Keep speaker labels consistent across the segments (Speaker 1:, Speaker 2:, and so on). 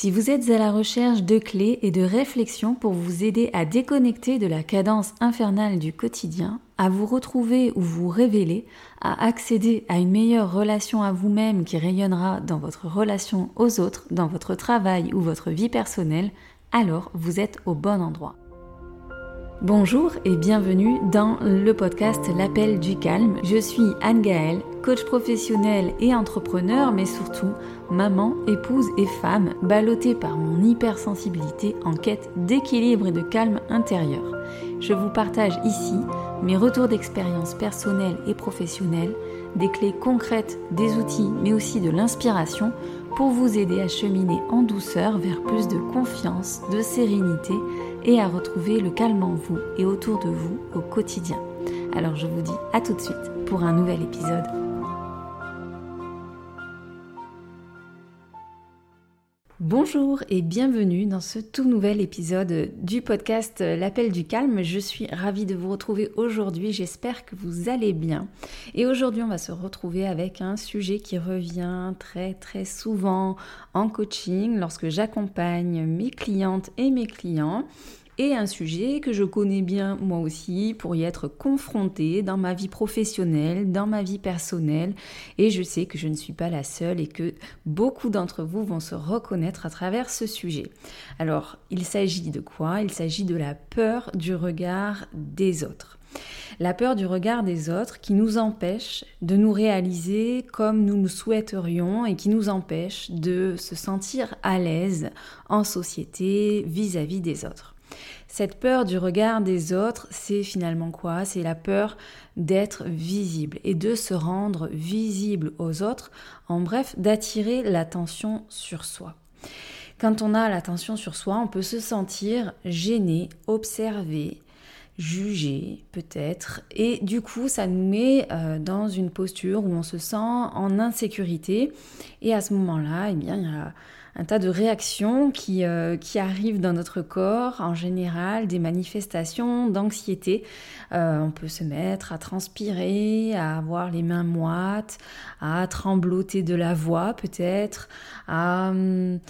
Speaker 1: Si vous êtes à la recherche de clés et de réflexions pour vous aider à déconnecter de la cadence infernale du quotidien, à vous retrouver ou vous révéler, à accéder à une meilleure relation à vous-même qui rayonnera dans votre relation aux autres, dans votre travail ou votre vie personnelle, alors vous êtes au bon endroit. Bonjour et bienvenue dans le podcast L'appel du calme. Je suis Anne Gaëlle, coach professionnel et entrepreneur, mais surtout maman, épouse et femme, ballottée par mon hypersensibilité en quête d'équilibre et de calme intérieur. Je vous partage ici mes retours d'expérience personnelle et professionnelle, des clés concrètes, des outils, mais aussi de l'inspiration pour vous aider à cheminer en douceur vers plus de confiance, de sérénité et à retrouver le calme en vous et autour de vous au quotidien. Alors je vous dis à tout de suite pour un nouvel épisode. Bonjour et bienvenue dans ce tout nouvel épisode du podcast L'appel du calme. Je suis ravie de vous retrouver aujourd'hui, j'espère que vous allez bien. Et aujourd'hui on va se retrouver avec un sujet qui revient très très souvent en coaching lorsque j'accompagne mes clientes et mes clients et un sujet que je connais bien moi aussi pour y être confrontée dans ma vie professionnelle, dans ma vie personnelle et je sais que je ne suis pas la seule et que beaucoup d'entre vous vont se reconnaître à travers ce sujet. Alors, il s'agit de quoi? Il s'agit de la peur du regard des autres. La peur du regard des autres qui nous empêche de nous réaliser comme nous le souhaiterions et qui nous empêche de se sentir à l'aise en société vis-à-vis -vis des autres. Cette peur du regard des autres, c'est finalement quoi? C'est la peur d'être visible et de se rendre visible aux autres, en bref, d'attirer l'attention sur soi. Quand on a l'attention sur soi, on peut se sentir gêné, observé, jugé peut-être, et du coup ça nous met euh, dans une posture où on se sent en insécurité, et à ce moment-là, eh bien, il y a un tas de réactions qui, euh, qui arrivent dans notre corps, en général des manifestations d'anxiété. Euh, on peut se mettre à transpirer, à avoir les mains moites, à trembloter de la voix peut-être, à... Hum,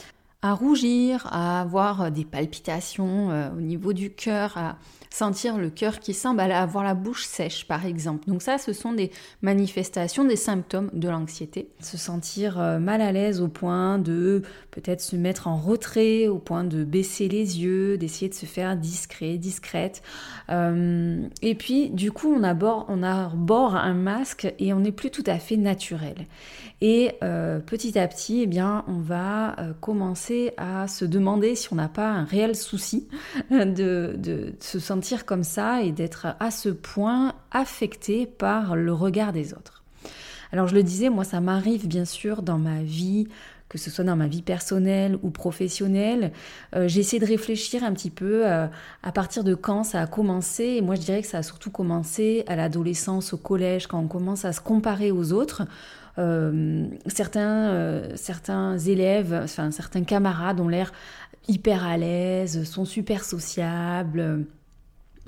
Speaker 1: rougir, à avoir des palpitations euh, au niveau du cœur, à sentir le cœur qui semble à avoir la bouche sèche par exemple. Donc ça, ce sont des manifestations, des symptômes de l'anxiété. Se sentir euh, mal à l'aise au point de peut-être se mettre en retrait, au point de baisser les yeux, d'essayer de se faire discret, discrète. Euh, et puis du coup, on aborde, on arbore un masque et on n'est plus tout à fait naturel. Et petit à petit, eh bien, on va commencer à se demander si on n'a pas un réel souci de, se sentir comme ça et d'être à ce point affecté par le regard des autres. Alors je le disais, moi ça m'arrive bien sûr dans ma vie, que ce soit dans ma vie personnelle ou professionnelle. Euh, j'essaie de réfléchir un petit peu euh, à partir de quand ça a commencé. Et moi je dirais que ça a surtout commencé à l'adolescence, au collège, quand on commence à se comparer aux autres. Euh, certains, euh, certains élèves, enfin certains camarades ont l'air hyper à l'aise, sont super sociables.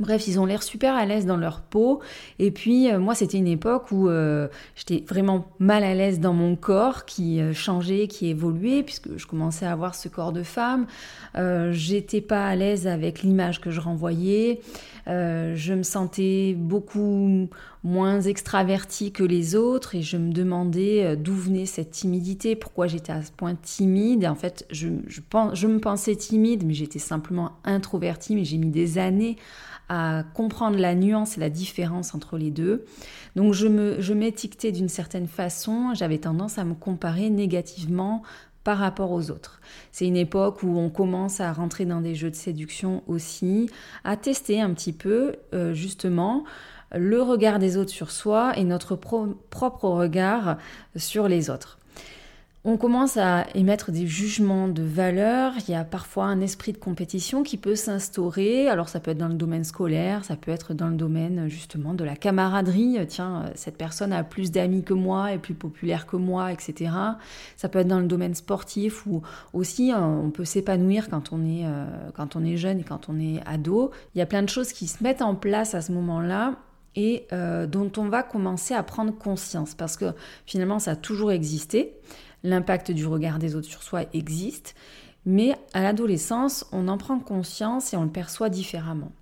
Speaker 1: Bref, ils ont l'air super à l'aise dans leur peau. Et puis, euh, moi, c'était une époque où j'étais vraiment mal à l'aise dans mon corps, qui changeait, qui évoluait, puisque je commençais à avoir ce corps de femme. j'étais pas à l'aise avec l'image que je renvoyais. Euh, je me sentais beaucoup moins extravertie que les autres et je me demandais euh, d'où venait cette timidité, pourquoi j'étais à ce point timide. en fait, je, me pensais timide, mais j'étais simplement introvertie, mais j'ai mis des années à comprendre la nuance et la différence entre les deux. Donc je m'étiquetais d'une certaine façon, j'avais tendance à me comparer négativement par rapport aux autres. C'est une époque où on commence à rentrer dans des jeux de séduction aussi, à tester un petit peu euh, justement le regard des autres sur soi et notre propre regard sur les autres. On commence à émettre des jugements de valeur, il y a parfois un esprit de compétition qui peut s'instaurer, alors ça peut être dans le domaine scolaire, ça peut être dans le domaine justement de la camaraderie, tiens, cette personne a plus d'amis que moi, est plus populaire que moi, etc. Ça peut être dans le domaine sportif où aussi euh, on peut s'épanouir quand, on est, euh, quand on est jeune et quand on est ado. Il y a plein de choses qui se mettent en place à ce moment-là et euh, dont on va commencer à prendre conscience parce que finalement ça a toujours existé l'impact du regard des autres sur soi existe, Mais à l'adolescence, on en prend conscience et on le perçoit différemment.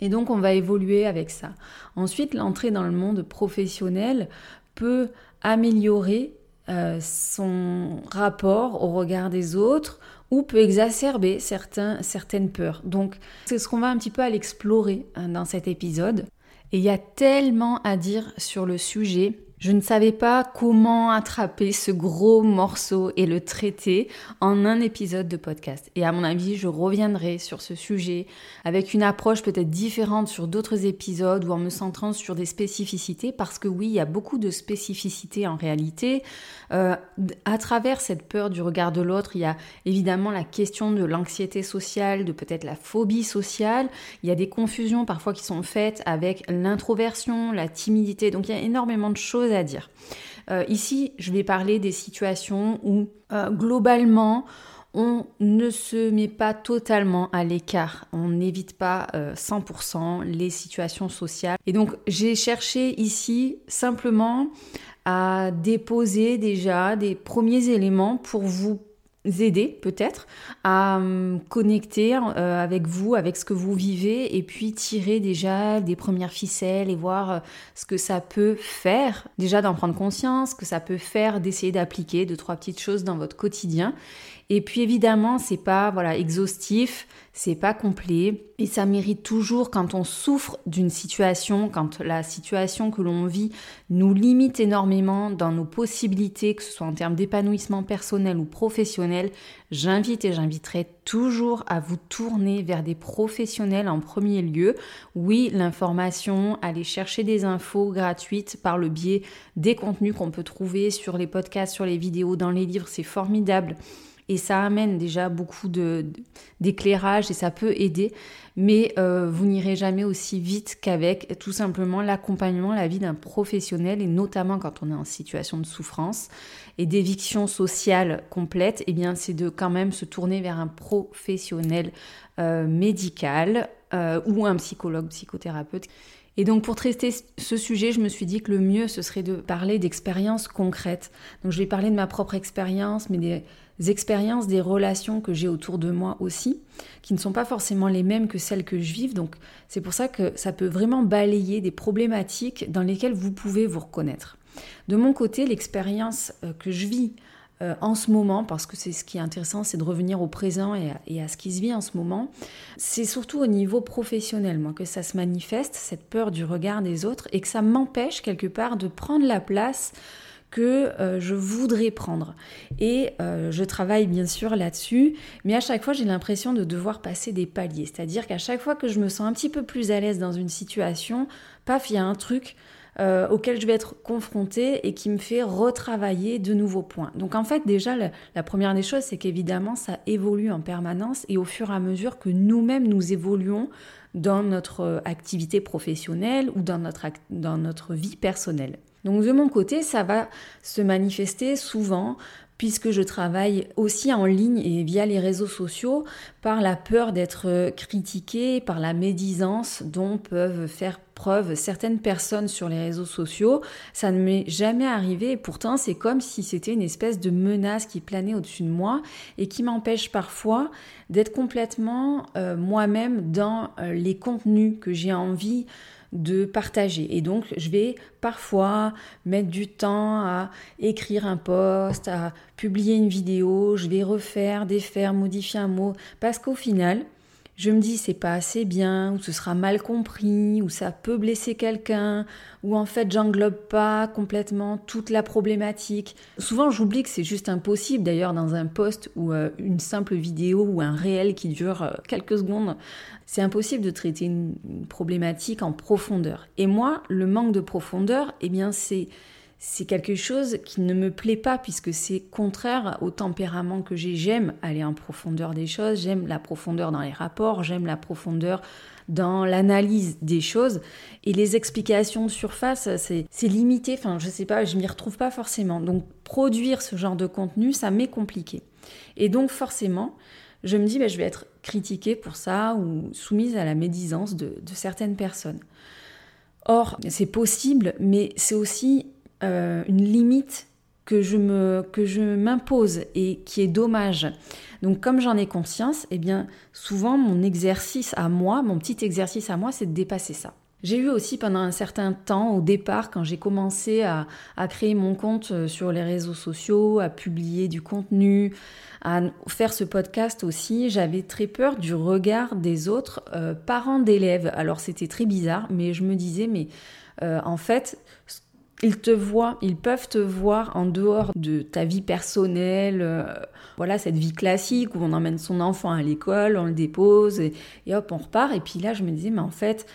Speaker 1: Et donc on va évoluer avec ça. Ensuite, l'entrée dans le monde professionnel peut améliorer euh, son rapport au regard des autres ou peut exacerber certains, certaines peurs. Donc c'est ce qu'on va un petit peu aller explorer hein, dans cet épisode. Et il y a tellement à dire sur le sujet je ne savais pas comment attraper ce gros morceau et le traiter en un épisode de podcast. Et à mon avis, je reviendrai sur ce sujet avec une approche peut-être différente sur d'autres épisodes ou en me centrant sur des spécificités parce que oui, il y a beaucoup de spécificités en réalité. Euh, à travers cette peur du regard de l'autre, il y a évidemment la question de l'anxiété sociale, de peut-être la phobie sociale. Il y a des confusions parfois qui sont faites avec l'introversion, la timidité. Donc il y a énormément de choses à dire. Euh, ici, je vais parler des situations où euh, globalement, on ne se met pas totalement à l'écart, on n'évite pas 100% euh, les situations sociales. Et donc j'ai cherché ici simplement à déposer déjà des premiers éléments pour vous aider peut-être à hum, connecter euh, avec vous, avec ce que vous vivez, et puis tirer déjà des premières ficelles et voir euh, ce que ça peut faire, déjà d'en prendre conscience, ce que ça peut faire d'essayer d'appliquer deux, trois petites choses dans votre quotidien. Et puis évidemment, c'est pas voilà exhaustif, c'est pas complet et ça mérite toujours quand on souffre d'une situation, quand la situation que l'on vit nous limite énormément dans nos possibilités, que ce soit en termes d'épanouissement personnel ou professionnel, j'invite et j'inviterai toujours à vous tourner vers des professionnels en premier lieu. Oui, l'information, aller chercher des infos gratuites par le biais des contenus qu'on peut trouver sur les podcasts, sur les vidéos, dans les livres, c'est formidable et ça amène déjà beaucoup d'éclairage et ça peut aider, mais euh, vous n'irez jamais aussi vite qu'avec tout simplement l'accompagnement, la vie d'un professionnel et notamment quand on est en situation de souffrance et d'éviction sociale complète, eh bien c'est de quand même se tourner vers un professionnel euh, médical euh, ou un psychologue, psychothérapeute. Et donc pour traiter ce sujet, je me suis dit que le mieux, ce serait de parler d'expériences concrètes. Donc je vais parler de ma propre expérience, mais des expériences, des relations que j'ai autour de moi aussi, qui ne sont pas forcément les mêmes que celles que je vive. Donc c'est pour ça que ça peut vraiment balayer des problématiques dans lesquelles vous pouvez vous reconnaître. De mon côté, l'expérience euh, que je vis euh, en ce moment, parce que c'est ce qui est intéressant, c'est de revenir au présent et à, ce qui se vit en ce moment, c'est surtout au niveau professionnel, moi, que ça se manifeste, cette peur du regard des autres, et que ça m'empêche quelque part de prendre la place que euh, je voudrais prendre. Et euh, je travaille bien sûr là-dessus, mais à chaque fois j'ai l'impression de devoir passer des paliers. C'est-à-dire qu'à chaque fois que je me sens un petit peu plus à l'aise dans une situation, paf, il y a un truc euh, auquel je vais être confrontée et qui me fait retravailler de nouveaux points. Donc en fait déjà la première des choses c'est qu'évidemment ça évolue en permanence et au fur et à mesure que nous-mêmes nous évoluons dans notre activité professionnelle ou dans notre vie personnelle. Donc de mon côté, ça va se manifester souvent puisque je travaille aussi en ligne et via les réseaux sociaux par la peur d'être critiquée, par la médisance dont peuvent faire preuve certaines personnes sur les réseaux sociaux. Ça ne m'est jamais arrivé et pourtant c'est comme si c'était une espèce de menace qui planait au-dessus de moi et qui m'empêche parfois d'être complètement euh, moi-même dans euh, les contenus que j'ai envie de partager. Et donc, je vais parfois mettre du temps à écrire un post, à publier une vidéo, je vais refaire, défaire, modifier un mot, parce qu'au final, je me dis c'est pas assez bien, ou ce sera mal compris, ou ça peut blesser quelqu'un, ou en fait j'englobe pas complètement toute la problématique. Souvent j'oublie que c'est juste impossible d'ailleurs dans un post ou euh, une simple vidéo ou un réel qui dure euh, quelques secondes, c'est impossible de traiter une, problématique en profondeur. Et moi, le manque de profondeur, eh bien c'est c'est quelque chose qui ne me plaît pas puisque c'est contraire au tempérament que j'ai. J'aime aller en profondeur des choses, j'aime la profondeur dans les rapports, j'aime la profondeur dans l'analyse des choses. Et les explications de surface, c'est limité. Enfin, je sais pas, je m'y retrouve pas forcément. Donc, produire ce genre de contenu, ça m'est compliqué. Et donc, forcément, je me dis, ben, je vais être critiquée pour ça ou soumise à la médisance de certaines personnes. Or, c'est possible, mais c'est aussi euh, une limite que je me que je m'impose et qui est dommage. Donc comme j'en ai conscience, eh bien souvent mon exercice à moi, mon petit exercice à moi, c'est de dépasser ça. J'ai eu aussi pendant un certain temps, au départ, quand j'ai commencé à, créer mon compte euh, sur les réseaux sociaux, à publier du contenu, à faire ce podcast aussi, j'avais très peur du regard des autres euh, parents d'élèves. Alors c'était très bizarre, mais je me disais, mais en fait, ils te voient, ils peuvent te voir en dehors de ta vie personnelle, voilà, cette vie classique où on emmène son enfant à l'école, on le dépose et, hop, on repart. Et puis là, je me disais, mais en fait,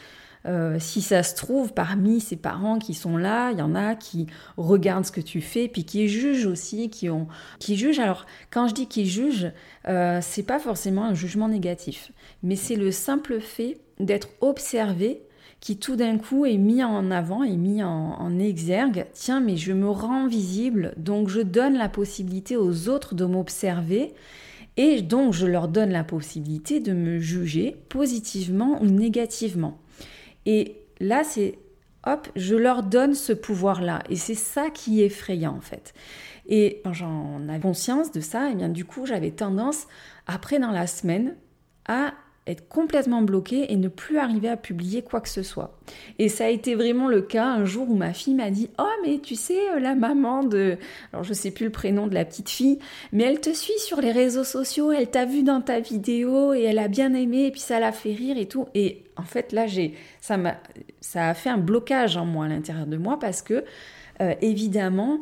Speaker 1: euh, si ça se trouve, parmi ces parents qui sont là, il y en a qui regardent ce que tu fais, puis qui jugent aussi, qui ont, qui jugent. Alors, quand je dis qu'ils jugent, euh, c'est pas forcément un jugement négatif, mais c'est le simple fait d'être observé qui tout d'un coup est mis en avant, est mis en, exergue. Tiens, mais je me rends visible, donc je donne la possibilité aux autres de m'observer. Et donc je leur donne la possibilité de me juger positivement ou négativement. Et là, c'est hop, je leur donne ce pouvoir-là. Et c'est ça qui est effrayant en fait. Et quand j'en avais conscience de ça, et eh bien du coup, j'avais tendance, après dans la semaine, à être complètement bloquée et ne plus arriver à publier quoi que ce soit. Et ça a été vraiment le cas un jour où ma fille m'a dit "Oh mais tu sais euh, la maman de alors je sais plus le prénom de la petite fille, mais elle te suit sur les réseaux sociaux, elle t'a vu dans ta vidéo et elle a bien aimé et puis ça l'a fait rire et tout." Et en fait là j'ai ça m'a a fait un blocage en moi à l'intérieur de moi parce que euh, évidemment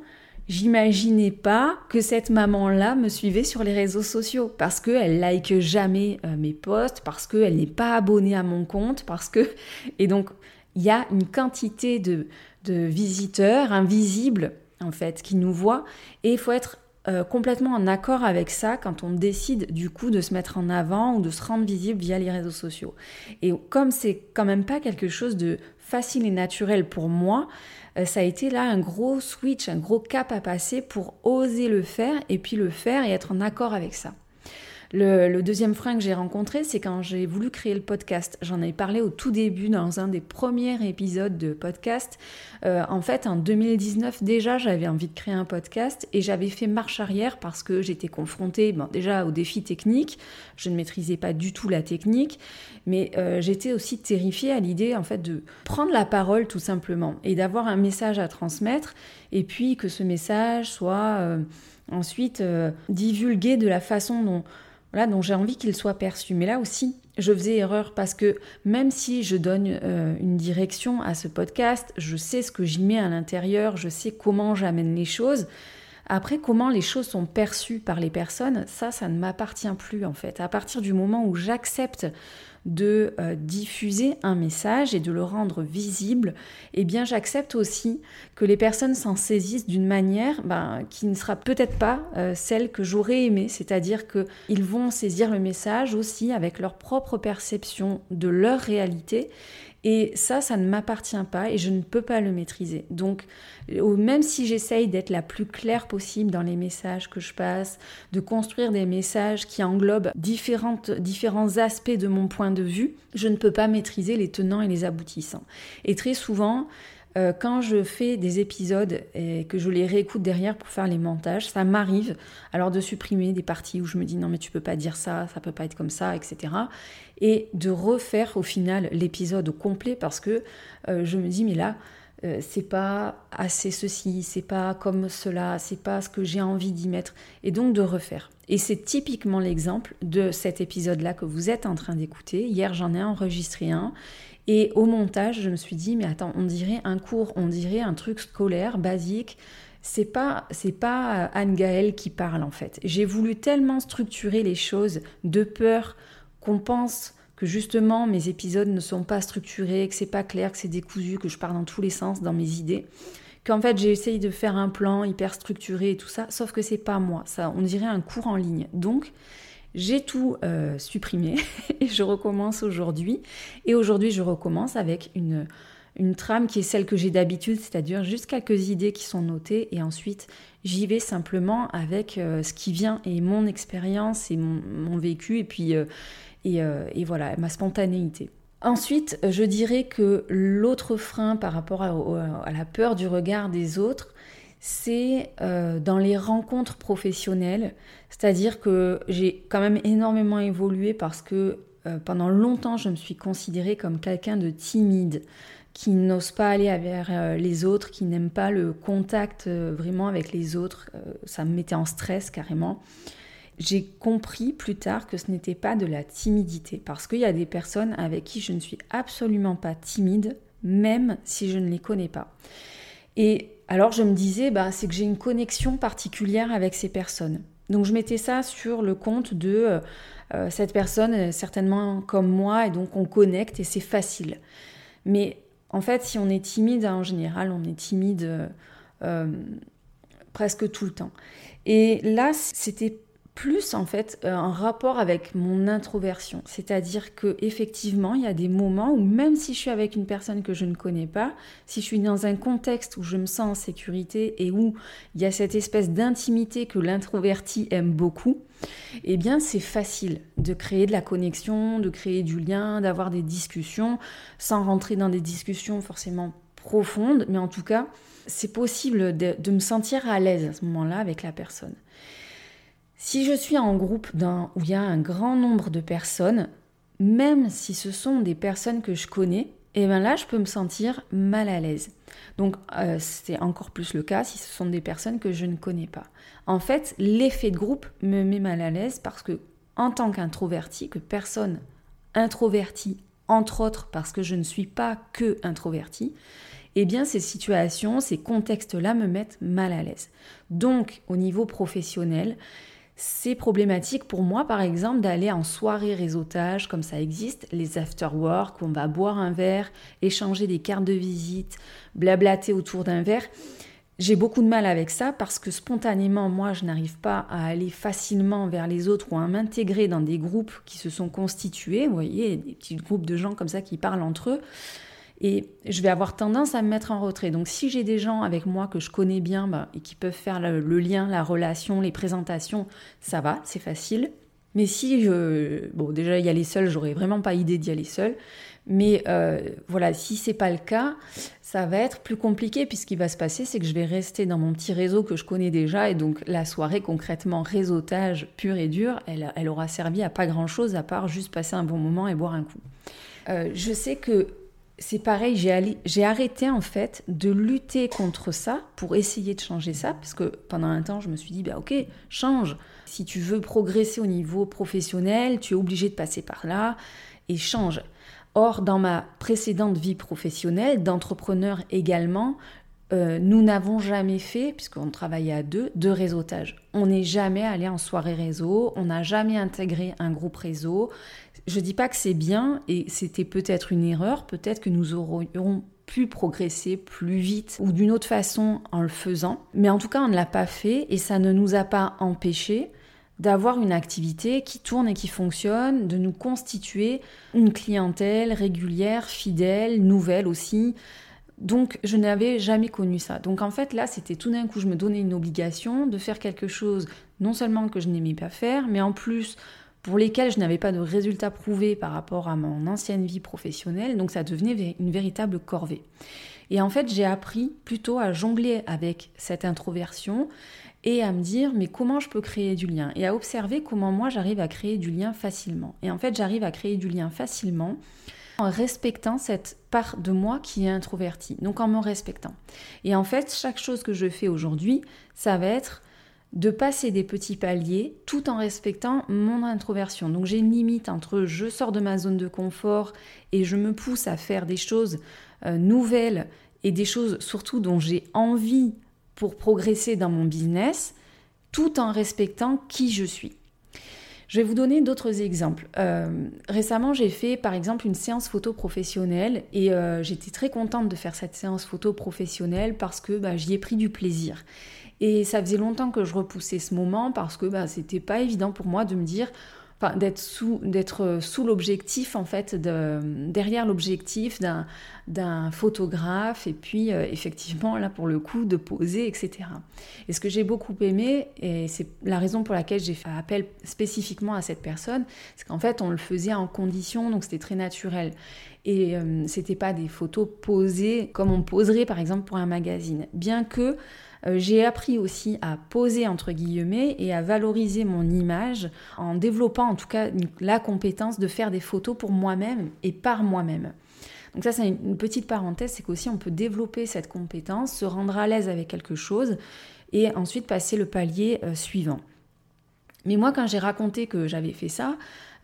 Speaker 1: J'imaginais pas que cette maman-là me suivait sur les réseaux sociaux parce qu'elle like jamais euh, mes posts, parce qu'elle n'est pas abonnée à mon compte, parce que et donc il y a une quantité de, de visiteurs invisibles en fait qui nous voient et il faut être euh, complètement en accord avec ça quand on décide du coup de se mettre en avant ou de se rendre visible via les réseaux sociaux. Et comme c'est quand même pas quelque chose de facile et naturel pour moi, ça a été là un gros switch, un gros cap à passer pour oser le faire et puis le faire et être en accord avec ça. Le, deuxième frein que j'ai rencontré, c'est quand j'ai voulu créer le podcast. J'en ai parlé au tout début dans un des premiers épisodes de podcast. Euh, en fait, en 2019, déjà, j'avais envie de créer un podcast et j'avais fait marche arrière parce que j'étais confrontée bon, déjà aux défis techniques. Je ne maîtrisais pas du tout la technique, mais euh, j'étais aussi terrifiée à l'idée en fait de prendre la parole tout simplement et d'avoir un message à transmettre et puis que ce message soit euh, ensuite divulgué de la façon dont voilà, donc j'ai envie qu'il soit perçu. Mais là aussi, je faisais erreur parce que même si je donne euh, une direction à ce podcast, je sais ce que j'y mets à l'intérieur, je sais comment j'amène les choses. Après, comment les choses sont perçues par les personnes, ça, ça ne m'appartient plus en fait. À partir du moment où j'accepte de euh, diffuser un message et de le rendre visible, eh bien j'accepte aussi que les personnes s'en saisissent d'une manière ben, qui ne sera peut-être pas euh, celle que j'aurais aimé, c'est-à-dire qu'ils vont saisir le message aussi avec leur propre perception de leur réalité et ça, ça ne m'appartient pas et je ne peux pas le maîtriser. Donc, même si j'essaye d'être la plus claire possible dans les messages que je passe, de construire des messages qui englobent différents aspects de mon point de vue, je ne peux pas maîtriser les tenants et les aboutissants. Et très souvent, euh, quand je fais des épisodes et que je les réécoute derrière pour faire les montages, ça m'arrive alors de supprimer des parties où je me dis non mais tu peux pas dire ça, ça peut pas être comme ça, etc. Et de refaire au final l'épisode au complet parce que euh, je me dis mais là euh, c'est pas assez ceci, c'est pas comme cela, c'est pas ce que j'ai envie d'y mettre, et donc de refaire. Et c'est typiquement l'exemple de cet épisode-là que vous êtes en train d'écouter. Hier, j'en ai enregistré un, et au montage, je me suis dit, mais attends, on dirait un cours, on dirait un truc scolaire, basique. C'est pas, c'est pas Anne Gaëlle qui parle en fait. J'ai voulu tellement structurer les choses de peur qu'on pense que justement mes épisodes ne sont pas structurés, que c'est pas clair, que c'est décousu, que je pars dans tous les sens dans mes idées, qu'en fait j'ai essayé de faire un plan hyper structuré et tout ça, sauf que c'est pas moi. Ça, on dirait un cours en ligne. Donc j'ai tout euh, supprimé et je recommence aujourd'hui. Et aujourd'hui, je recommence avec une, une trame qui est celle que j'ai d'habitude, c'est-à-dire juste quelques idées qui sont notées et ensuite j'y vais simplement avec euh, ce qui vient et mon expérience et mon, vécu et puis euh, et, voilà ma spontanéité. Ensuite, je dirais que l'autre frein par rapport à, la peur du regard des autres, c'est euh, dans les rencontres professionnelles, c'est-à-dire que j'ai quand même énormément évolué parce que euh, pendant longtemps je me suis considérée comme quelqu'un de timide, qui n'ose pas aller vers euh, les autres, qui n'aime pas le contact vraiment avec les autres, ça me mettait en stress carrément. J'ai compris plus tard que ce n'était pas de la timidité, parce qu'il y a des personnes avec qui je ne suis absolument pas timide, même si je ne les connais pas. Et alors je me disais, bah, c'est que j'ai une connexion particulière avec ces personnes. Donc je mettais ça sur le compte de euh, euh, cette personne certainement comme moi et donc on connecte et c'est facile. Mais en fait, si on est timide, en général, on est timide euh, presque tout le temps. Et là, c'était plus en fait euh, un rapport avec mon introversion. C'est-à-dire que effectivement, il y a des moments où même si je suis avec une personne que je ne connais pas, si je suis dans un contexte où je me sens en sécurité et où il y a cette espèce d'intimité que l'introverti aime beaucoup, eh bien c'est facile de créer de la connexion, de créer du lien, d'avoir des discussions sans rentrer dans des discussions forcément profondes, mais en tout cas, c'est possible de, de me sentir à l'aise à ce moment-là avec la personne. Si je suis en groupe où il y a un grand nombre de personnes, même si ce sont des personnes que je connais, et eh bien là, je peux me sentir mal à l'aise. Donc, euh, c'est encore plus le cas si ce sont des personnes que je ne connais pas. En fait, l'effet de groupe me met mal à l'aise parce que, en tant qu'introverti, que personne introverti, entre autres parce que je ne suis pas que introverti, eh bien, ces situations, ces contextes-là me mettent mal à l'aise. Donc, au niveau professionnel, c'est problématique pour moi, par exemple, d'aller en soirée réseautage, comme ça existe, les after-work, on va boire un verre, échanger des cartes de visite, blablater autour d'un verre. J'ai beaucoup de mal avec ça parce que spontanément, moi, je n'arrive pas à aller facilement vers les autres ou à m'intégrer dans des groupes qui se sont constitués. Vous voyez, des petits groupes de gens comme ça qui parlent entre eux. Et je vais avoir tendance à me mettre en retrait. Donc si j'ai des gens avec moi que je connais bien bah, et qui peuvent faire le, lien, la relation, les présentations, ça va, c'est facile. Mais si je... Bon, déjà y aller seul, j'aurais vraiment pas idée d'y aller seul. Mais euh, voilà, si c'est pas le cas, ça va être plus compliqué puisqu'il va se passer, c'est que je vais rester dans mon petit réseau que je connais déjà et donc la soirée concrètement réseautage pur et dur, elle, elle aura servi à pas grand chose à part juste passer un bon moment et boire un coup. Euh, je sais que c'est pareil, j'ai arrêté en fait de lutter contre ça pour essayer de changer ça, parce que pendant un temps, je me suis dit, bah ok, change. Si tu veux progresser au niveau professionnel, tu es obligé de passer par là et change. Or, dans ma précédente vie professionnelle, d'entrepreneur également, euh, nous n'avons jamais fait, puisqu'on travaillait à deux, de réseautage. On n'est jamais allé en soirée réseau, on n'a jamais intégré un groupe réseau. Je dis pas que c'est bien et c'était peut-être une erreur, peut-être que nous aurions pu progresser plus vite ou d'une autre façon en le faisant. Mais en tout cas, on ne l'a pas fait et ça ne nous a pas empêché d'avoir une activité qui tourne et qui fonctionne, de nous constituer une clientèle régulière, fidèle, nouvelle aussi. Donc je n'avais jamais connu ça. Donc en fait là, c'était tout d'un coup, je me donnais une obligation de faire quelque chose non seulement que je n'aimais pas faire, mais en plus pour lesquels je n'avais pas de résultats prouvés par rapport à mon ancienne vie professionnelle, donc ça devenait une véritable corvée. Et en fait, j'ai appris plutôt à jongler avec cette introversion et à me dire mais comment je peux créer du lien et à observer comment moi j'arrive à créer du lien facilement. Et en fait, j'arrive à créer du lien facilement en respectant cette part de moi qui est introvertie, donc en me respectant. Et en fait, chaque chose que je fais aujourd'hui, ça va être de passer des petits paliers tout en respectant mon introversion. Donc j'ai une limite entre je sors de ma zone de confort et je me pousse à faire des choses euh, nouvelles et des choses surtout dont j'ai envie pour progresser dans mon business, tout en respectant qui je suis. Je vais vous donner d'autres exemples. Euh, récemment, j'ai fait par exemple une séance photo professionnelle et euh, j'étais très contente de faire cette séance photo professionnelle parce que bah, j'y ai pris du plaisir. Et ça faisait longtemps que je repoussais ce moment parce que bah, c'était pas évident pour moi de me dire, enfin, d'être sous, d'être euh, sous l'objectif en fait, de, derrière l'objectif d'un, d'un photographe et puis euh, effectivement là pour le coup de poser, etc. Et ce que j'ai beaucoup aimé et c'est la raison pour laquelle j'ai fait appel spécifiquement à cette personne, c'est qu'en fait on le faisait en condition donc c'était très naturel et euh, c'était pas des photos posées comme on poserait par exemple pour un magazine, bien que Euh, j'ai appris aussi à poser entre guillemets et à valoriser mon image en développant en tout cas la compétence de faire des photos pour moi-même et par moi-même. Donc ça c'est une petite parenthèse, c'est qu'aussi on peut développer cette compétence, se rendre à l'aise avec quelque chose et ensuite passer le palier euh, suivant. Mais moi quand j'ai raconté que j'avais fait ça,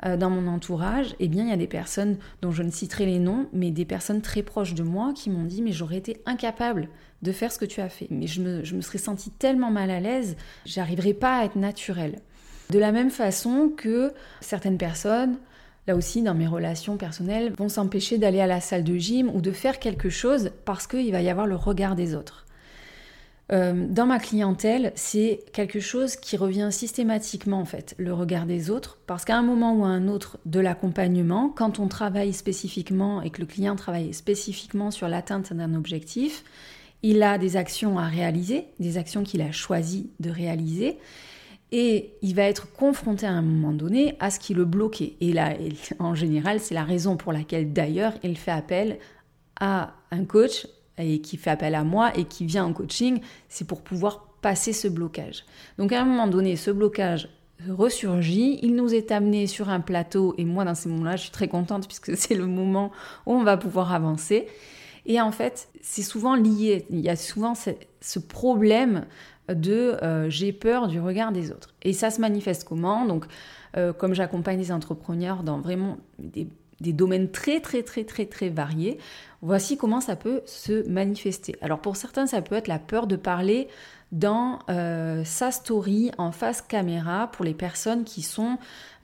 Speaker 1: euh, dans mon entourage, eh bien, il y a des personnes dont je ne citerai les noms, mais des personnes très proches de moi qui m'ont dit Mais j'aurais été incapable de faire ce que tu as fait. Mais je me, je me serais sentie tellement mal à l'aise, j'arriverais pas à être naturelle. De la même façon que certaines personnes, là aussi dans mes relations personnelles, vont s'empêcher d'aller à la salle de gym ou de faire quelque chose parce qu'il va y avoir le regard des autres. Euh, dans ma clientèle, c'est quelque chose qui revient systématiquement en fait, le regard des autres, parce qu'à un moment ou à un autre de l'accompagnement, quand on travaille spécifiquement et que le client travaille spécifiquement sur l'atteinte d'un objectif, il a des actions à réaliser, des actions qu'il a choisi de réaliser, et il va être confronté à un moment donné à ce qui le bloquait. Et là, en général, c'est la raison pour laquelle d'ailleurs il fait appel à un coach et qui fait appel à moi et qui vient en coaching, c'est pour pouvoir passer ce blocage. Donc à un moment donné, ce blocage ressurgit, il nous est amené sur un plateau et moi dans ces moments-là, je suis très contente puisque c'est le moment où on va pouvoir avancer. Et en fait, c'est souvent lié, il y a souvent ce, problème de euh, j'ai peur du regard des autres. Et ça se manifeste comment? Donc, euh, comme j'accompagne les entrepreneurs dans vraiment des, des, domaines très, très, très, très, très variés, voici comment ça peut se manifester. Alors, pour certains, ça peut être la peur de parler dans euh, sa story en face caméra pour les personnes qui sont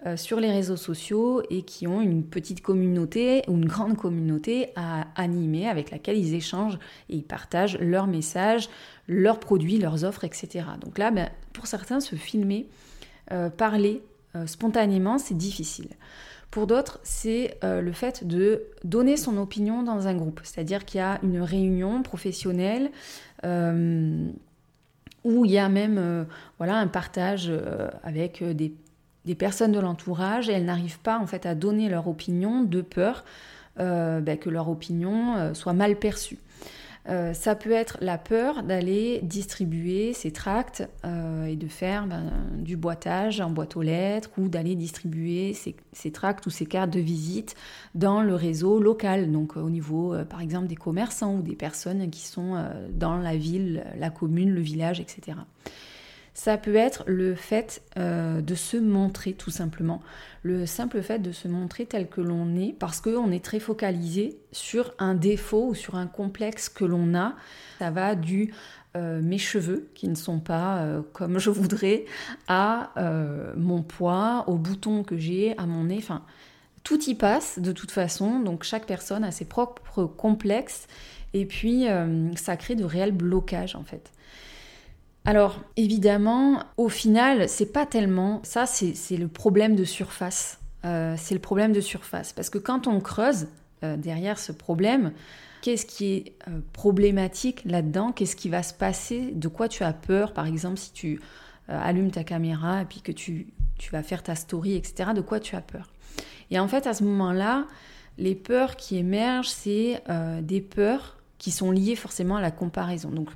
Speaker 1: euh, sur les réseaux sociaux et qui ont une petite communauté ou une grande communauté à animer avec laquelle ils échangent et ils partagent leurs messages, leurs produits, leurs offres, etc. Donc là, ben, pour certains, se filmer, euh, parler spontanément, c'est difficile. Pour d'autres, c'est le fait de donner son opinion dans un groupe, c'est-à-dire qu'il y a une réunion professionnelle où il y a même euh, voilà, un partage euh, avec euh, des, personnes de l'entourage et elles n'arrivent pas en fait à donner leur opinion de peur ben, que leur opinion soit mal perçue. Euh, ça peut être la peur d'aller distribuer ces tracts euh, et de faire ben, du boitage en boîte aux lettres ou d'aller distribuer ces, tracts ou ces cartes de visite dans le réseau local, donc au niveau euh, par exemple des commerçants ou des personnes qui sont dans la ville, la commune, le village, etc. Ça peut être le fait euh, de se montrer tout simplement. Le simple fait de se montrer tel que l'on est parce qu'on est très focalisé sur un défaut ou sur un complexe que l'on a. Ça va du euh, mes cheveux qui ne sont pas euh, comme je voudrais à mon poids, au bouton que j'ai, à mon nez. Enfin, tout y passe de toute façon. Donc chaque personne a ses propres complexes et puis ça crée de réels blocages en fait. Alors, évidemment, au final, c'est pas tellement ça, c'est le problème de surface. Euh, c'est le problème de surface. Parce que quand on creuse euh, derrière ce problème, qu'est-ce qui est euh, problématique là-dedans? Qu'est-ce qui va se passer? De quoi tu as peur? Par exemple, si tu allumes ta caméra et puis que tu, tu vas faire ta story, etc., de quoi tu as peur? Et en fait, à ce moment-là, les peurs qui émergent, c'est des peurs qui sont liées forcément à la comparaison. Donc,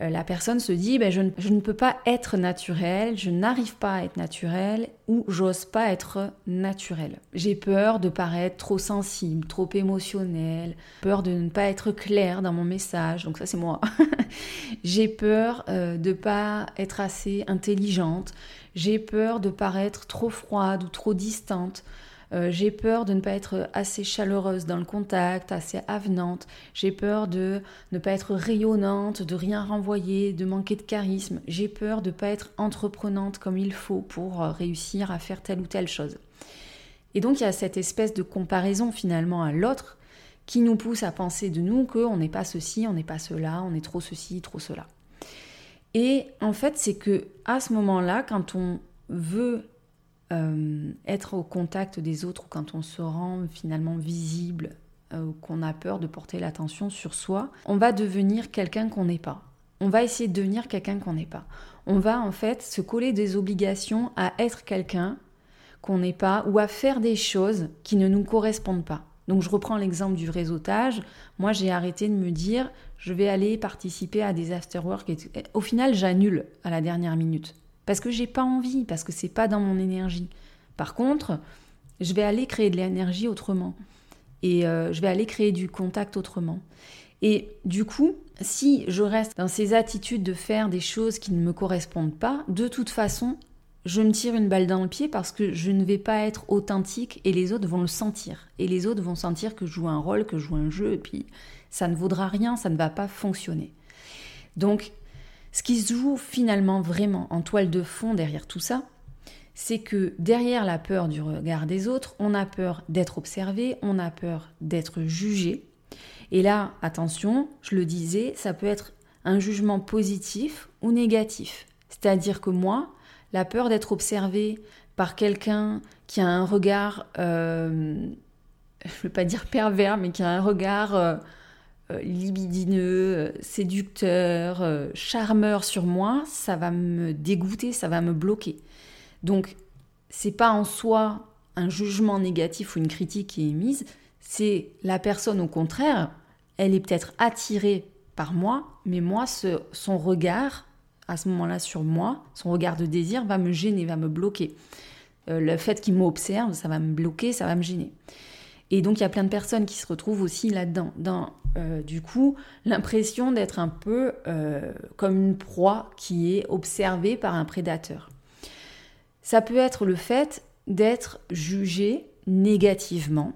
Speaker 1: la personne se dit ben, je, ne, peux pas être naturelle, je n'arrive pas à être naturelle ou j'ose pas être naturelle. J'ai peur de paraître trop sensible, trop émotionnelle, peur de ne pas être claire dans mon message, donc ça c'est moi. j'ai peur euh, de pas être assez intelligente, j'ai peur de paraître trop froide ou trop distante. Euh, j'ai peur de ne pas être assez chaleureuse dans le contact, assez avenante. J'ai peur de ne pas être rayonnante, de rien renvoyer, de manquer de charisme. J'ai peur de ne pas être entreprenante comme il faut pour euh, réussir à faire telle ou telle chose. Et donc il y a cette espèce de comparaison finalement à l'autre qui nous pousse à penser de nous qu'on n'est pas ceci, on n'est pas cela, on est trop ceci, trop cela. Et en fait, c'est que à ce moment-là, quand on veut euh, être au contact des autres quand on se rend finalement visible, euh, qu'on a peur de porter l'attention sur soi, on va devenir quelqu'un qu'on n'est pas. On va essayer de devenir quelqu'un qu'on n'est pas. On va en fait se coller des obligations à être quelqu'un qu'on n'est pas ou à faire des choses qui ne nous correspondent pas. Donc je reprends l'exemple du réseautage. Moi, j'ai arrêté de me dire je vais aller participer à des afterwork et au final, j'annule à la dernière minute parce que j'ai pas envie, parce que c'est pas dans mon énergie. Par contre, je vais aller créer de l'énergie autrement et euh, je vais aller créer du contact autrement. Et du coup, si je reste dans ces attitudes de faire des choses qui ne me correspondent pas, de toute façon, je me tire une balle dans le pied parce que je ne vais pas être authentique et les autres vont le sentir. Et les autres vont sentir que je joue un rôle, que je joue un jeu, et puis ça ne vaudra rien, ça ne va pas fonctionner. Donc, ce qui se joue finalement vraiment en toile de fond derrière tout ça, c'est que derrière la peur du regard des autres, on a peur d'être observé, on a peur d'être jugé. Et là, attention, je le disais, ça peut être un jugement positif ou négatif. C'est-à-dire que moi, la peur d'être observé par quelqu'un qui a un regard, euh, je ne veux pas dire pervers, mais qui a un regard euh, libidineux, séducteur, charmeur sur moi, ça va me dégoûter, ça va me bloquer. Donc, c'est pas en soi un jugement négatif ou une critique qui est émise, c'est la personne au contraire, elle est peut-être attirée par moi, mais moi, son regard à ce moment-là sur moi, son regard de désir va me gêner, va me bloquer. Euh, le fait qu'il m'observe, ça va me bloquer, ça va me gêner. Et donc il y a plein de personnes qui se retrouvent aussi là-dedans, dans euh, du coup l'impression d'être un peu euh, comme une proie qui est observée par un prédateur. Ça peut être le fait d'être jugé négativement,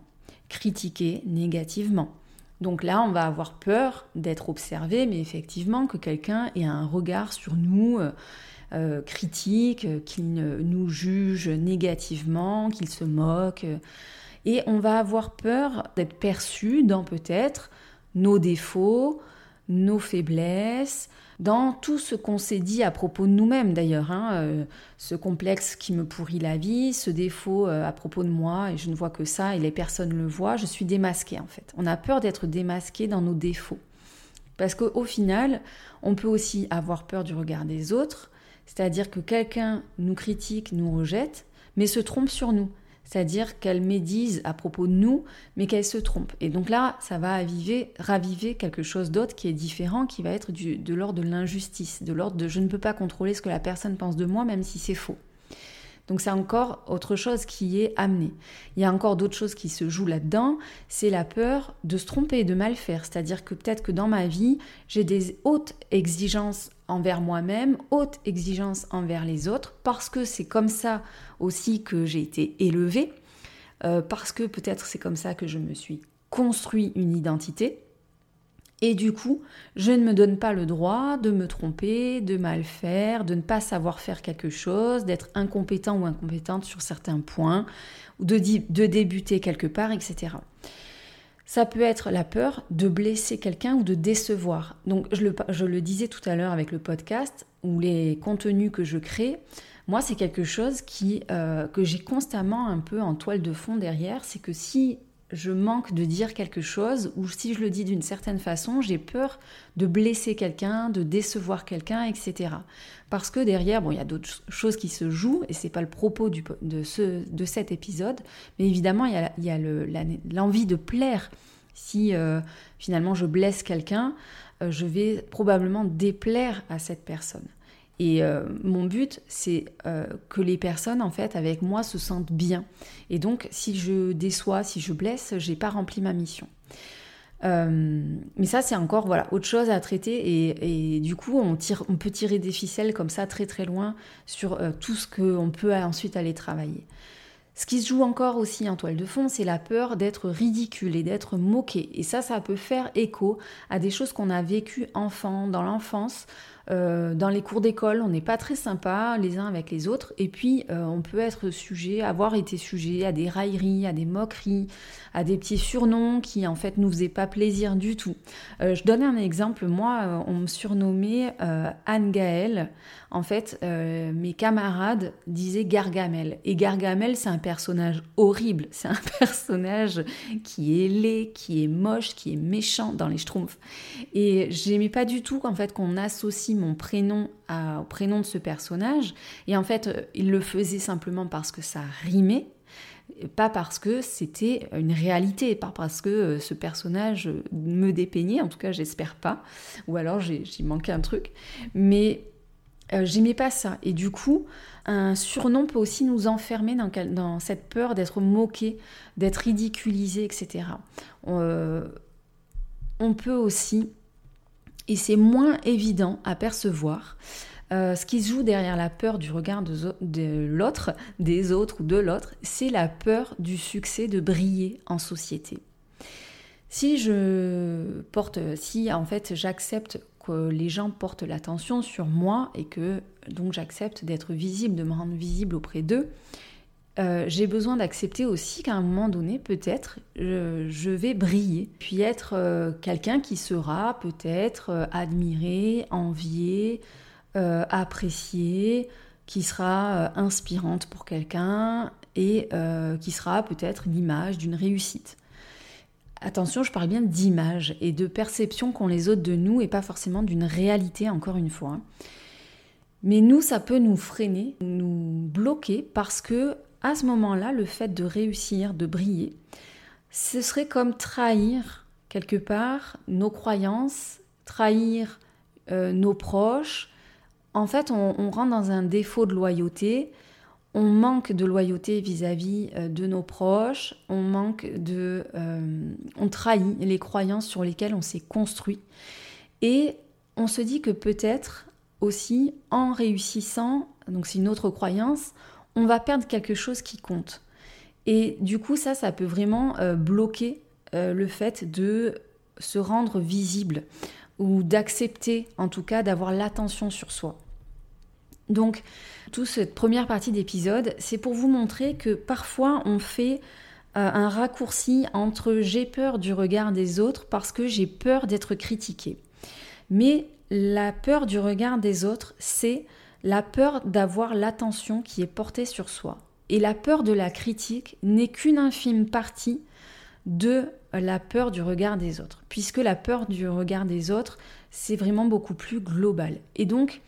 Speaker 1: critiqué négativement. Donc là, on va avoir peur d'être observé, mais effectivement que quelqu'un ait un regard sur nous euh, critique, qu'il nous juge négativement, qu'il se moque. Et on va avoir peur d'être perçu dans peut-être nos défauts, nos faiblesses, dans tout ce qu'on s'est dit à propos de nous-mêmes d'ailleurs, hein, euh, ce complexe qui me pourrit la vie, ce défaut euh, à propos de moi, et je ne vois que ça, et les personnes le voient, je suis démasquée en fait. On a peur d'être démasqué dans nos défauts. Parce qu'au final, on peut aussi avoir peur du regard des autres, c'est-à-dire que quelqu'un nous critique, nous rejette, mais se trompe sur nous c'est-à-dire qu'elle médise à propos de nous, mais qu'elle se trompe. Et donc là, ça va aviver, raviver quelque chose d'autre qui est différent, qui va être de l'ordre de l'injustice, de l'ordre de je ne peux pas contrôler ce que la personne pense de moi, même si c'est faux. Donc c'est encore autre chose qui est amené. Il y a encore d'autres choses qui se jouent là-dedans, c'est la peur de se tromper, de mal faire. C'est-à-dire que peut-être que dans ma vie, j'ai des hautes exigences envers moi-même, hautes exigences envers les autres, parce que c'est comme ça aussi que j'ai été élevée, euh, parce que peut-être c'est comme ça que je me suis construit une identité. Et du coup, je ne me donne pas le droit de me tromper, de mal faire, de ne pas savoir faire quelque chose, d'être incompétent ou incompétente sur certains points, ou de, de débuter quelque part, etc. Ça peut être la peur de blesser quelqu'un ou de décevoir. Donc je le, disais tout à l'heure avec le podcast, ou les contenus que je crée, moi c'est quelque chose qui, euh, que j'ai constamment un peu en toile de fond derrière, c'est que si je manque de dire quelque chose ou si je le dis d'une certaine façon, j'ai peur de blesser quelqu'un, de décevoir quelqu'un, etc. Parce que derrière, bon, il y a d'autres choses qui se jouent et c'est pas le propos de, ce, de cet épisode, mais évidemment, il y a, il y a l'envie de plaire. Si euh, finalement je blesse quelqu'un, euh, je vais probablement déplaire à cette personne. Et euh, mon but, c'est euh, que les personnes, en fait, avec moi, se sentent bien. Et donc, si je déçois, si je blesse, j'ai pas rempli ma mission. Euh, mais ça, c'est encore voilà autre chose à traiter. Et, du coup, on, tire, on peut tirer des ficelles comme ça très très loin sur tout ce qu'on peut ensuite aller travailler. Ce qui se joue encore aussi en toile de fond, c'est la peur d'être ridicule et d'être moqué. Et ça, ça peut faire écho à des choses qu'on a vécues enfant, dans l'enfance, euh, dans les cours d'école, on n'est pas très sympa les uns avec les autres. Et puis, euh, on peut être sujet, avoir été sujet à des railleries, à des moqueries, à des petits surnoms qui, en fait, nous faisaient pas plaisir du tout. Euh, je donne un exemple. Moi, on me surnommait Anne Gaëlle. En fait, mes camarades disaient Gargamel. Et Gargamel, c'est un personnage horrible. C'est un personnage qui est laid, qui est moche, qui est méchant dans les Schtroumpfs. Et j'aimais pas du tout, en fait, qu'on associe mon prénom au prénom de ce personnage. Et en fait, euh, il le faisait simplement parce que ça rimait. Pas parce que c'était une réalité, pas parce que euh, ce personnage me dépeignait, en tout cas j'espère pas, ou alors j'ai manqué un truc, mais euh, j'aimais pas ça. Et du coup, un surnom peut aussi nous enfermer dans, cette peur d'être moqué, d'être ridiculisé, etc. Euh, on, peut aussi, et c'est moins évident à percevoir, euh, ce qui se joue derrière la peur du regard de l'autre, des autres ou de l'autre, c'est la peur du succès de briller en société. Si je porte, si en fait j'accepte les gens portent l'attention sur moi et que donc j'accepte d'être visible, de me rendre visible auprès d'eux, euh, j'ai besoin d'accepter aussi qu'à un moment donné, peut-être, je, vais briller, puis être euh, quelqu'un qui sera peut-être euh, admiré, envié, apprécié, qui sera inspirante pour quelqu'un et qui sera peut-être l'image d'une réussite. Attention, je parle bien d'image et de perception qu'ont les autres de nous et pas forcément d'une réalité, encore une fois. Hein. Mais nous, ça peut nous freiner, nous bloquer parce que à ce moment-là, le fait de réussir, de briller, ce serait comme trahir quelque part nos croyances, trahir euh, nos proches. En fait, on rentre dans un défaut de loyauté on manque de loyauté vis-à-vis euh, de nos proches, euh, on trahit les croyances sur lesquelles on s'est construit, et on se dit que peut-être aussi en réussissant, donc c'est une autre croyance, on va perdre quelque chose qui compte. Et du coup, ça, ça peut vraiment euh, bloquer le fait de se rendre visible ou d'accepter, en tout cas, d'avoir l'attention sur soi. Donc, toute cette première partie d'épisode, c'est pour vous montrer que parfois on fait euh, un raccourci entre j'ai peur du regard des autres parce que j'ai peur d'être critiqué. Mais la peur du regard des autres, c'est la peur d'avoir l'attention qui est portée sur soi. Et la peur de la critique n'est qu'une infime partie de la peur du regard des autres, puisque la peur du regard des autres, c'est vraiment beaucoup plus global. Et donc,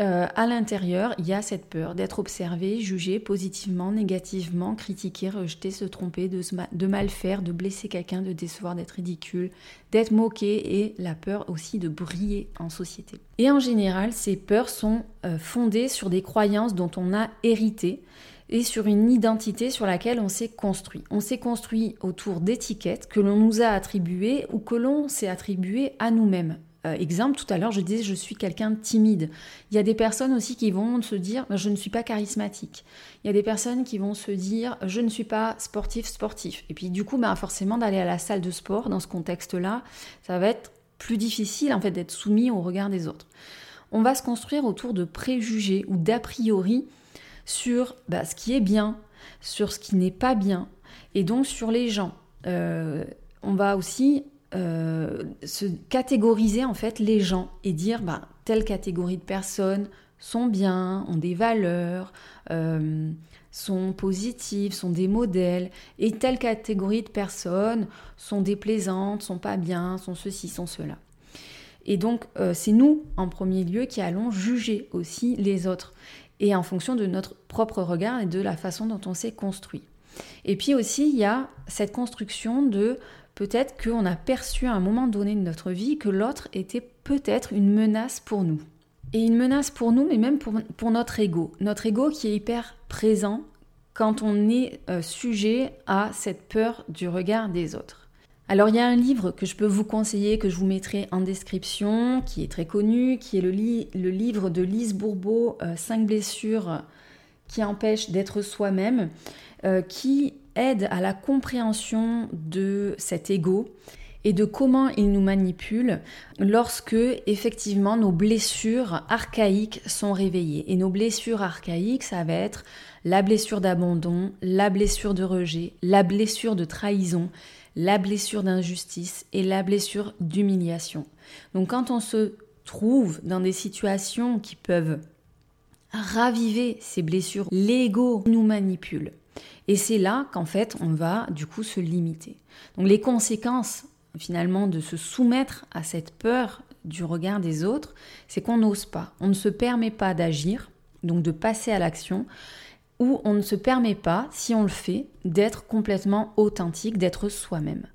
Speaker 1: euh, à l'intérieur, il y a cette peur d'être observé, jugé positivement, négativement, critiqué, rejeté, se tromper, de, mal faire, de blesser quelqu'un, de décevoir, d'être ridicule, d'être moqué et la peur aussi de briller en société. Et en général, ces peurs sont euh, fondées sur des croyances dont on a hérité et sur une identité sur laquelle on s'est construit. On s'est construit autour d'étiquettes que l'on nous a attribuées ou que l'on s'est attribuées à nous-mêmes. Euh, exemple, tout à l'heure, je disais je suis quelqu'un de timide. Il y a des personnes aussi qui vont se dire bah, je ne suis pas charismatique. Il y a des personnes qui vont se dire je ne suis pas sportif, sportif. Et puis du coup, bah, forcément, d'aller à la salle de sport dans ce contexte-là, ça va être plus difficile en fait d'être soumis au regard des autres. On va se construire autour de préjugés ou d'a priori sur bah, ce qui est bien, sur ce qui n'est pas bien, et donc sur les gens. Euh, on va aussi euh, se catégoriser en fait les gens et dire bah, telle catégorie de personnes sont bien, ont des valeurs, euh, sont positives, sont des modèles, et telle catégorie de personnes sont déplaisantes, sont pas bien, sont ceci, sont cela. Et donc euh, c'est nous en premier lieu qui allons juger aussi les autres, et en fonction de notre propre regard et de la façon dont on s'est construit. Et puis aussi, il y a cette construction de Peut-être qu'on a perçu à un moment donné de notre vie que l'autre était peut-être une menace pour nous. Et une menace pour nous, mais même pour, notre ego. Notre ego qui est hyper présent quand on est euh, sujet à cette peur du regard des autres. Alors il y a un livre que je peux vous conseiller, que je vous mettrai en description, qui est très connu, qui est le, livre de Lise Bourbeau, 5 euh, blessures qui empêchent d'être soi-même, euh, qui aide à la compréhension de cet ego et de comment il nous manipule lorsque effectivement nos blessures archaïques sont réveillées. Et nos blessures archaïques, ça va être la blessure d'abandon, la blessure de rejet, la blessure de trahison, la blessure d'injustice et la blessure d'humiliation. Donc quand on se trouve dans des situations qui peuvent raviver ces blessures, l'ego nous manipule. Et c'est là qu'en fait, on va du coup se limiter. Donc les conséquences finalement de se soumettre à cette peur du regard des autres, c'est qu'on n'ose pas, on ne se permet pas d'agir, donc de passer à l'action, où on ne se permet pas, si on le fait, d'être complètement authentique, d'être soi-même.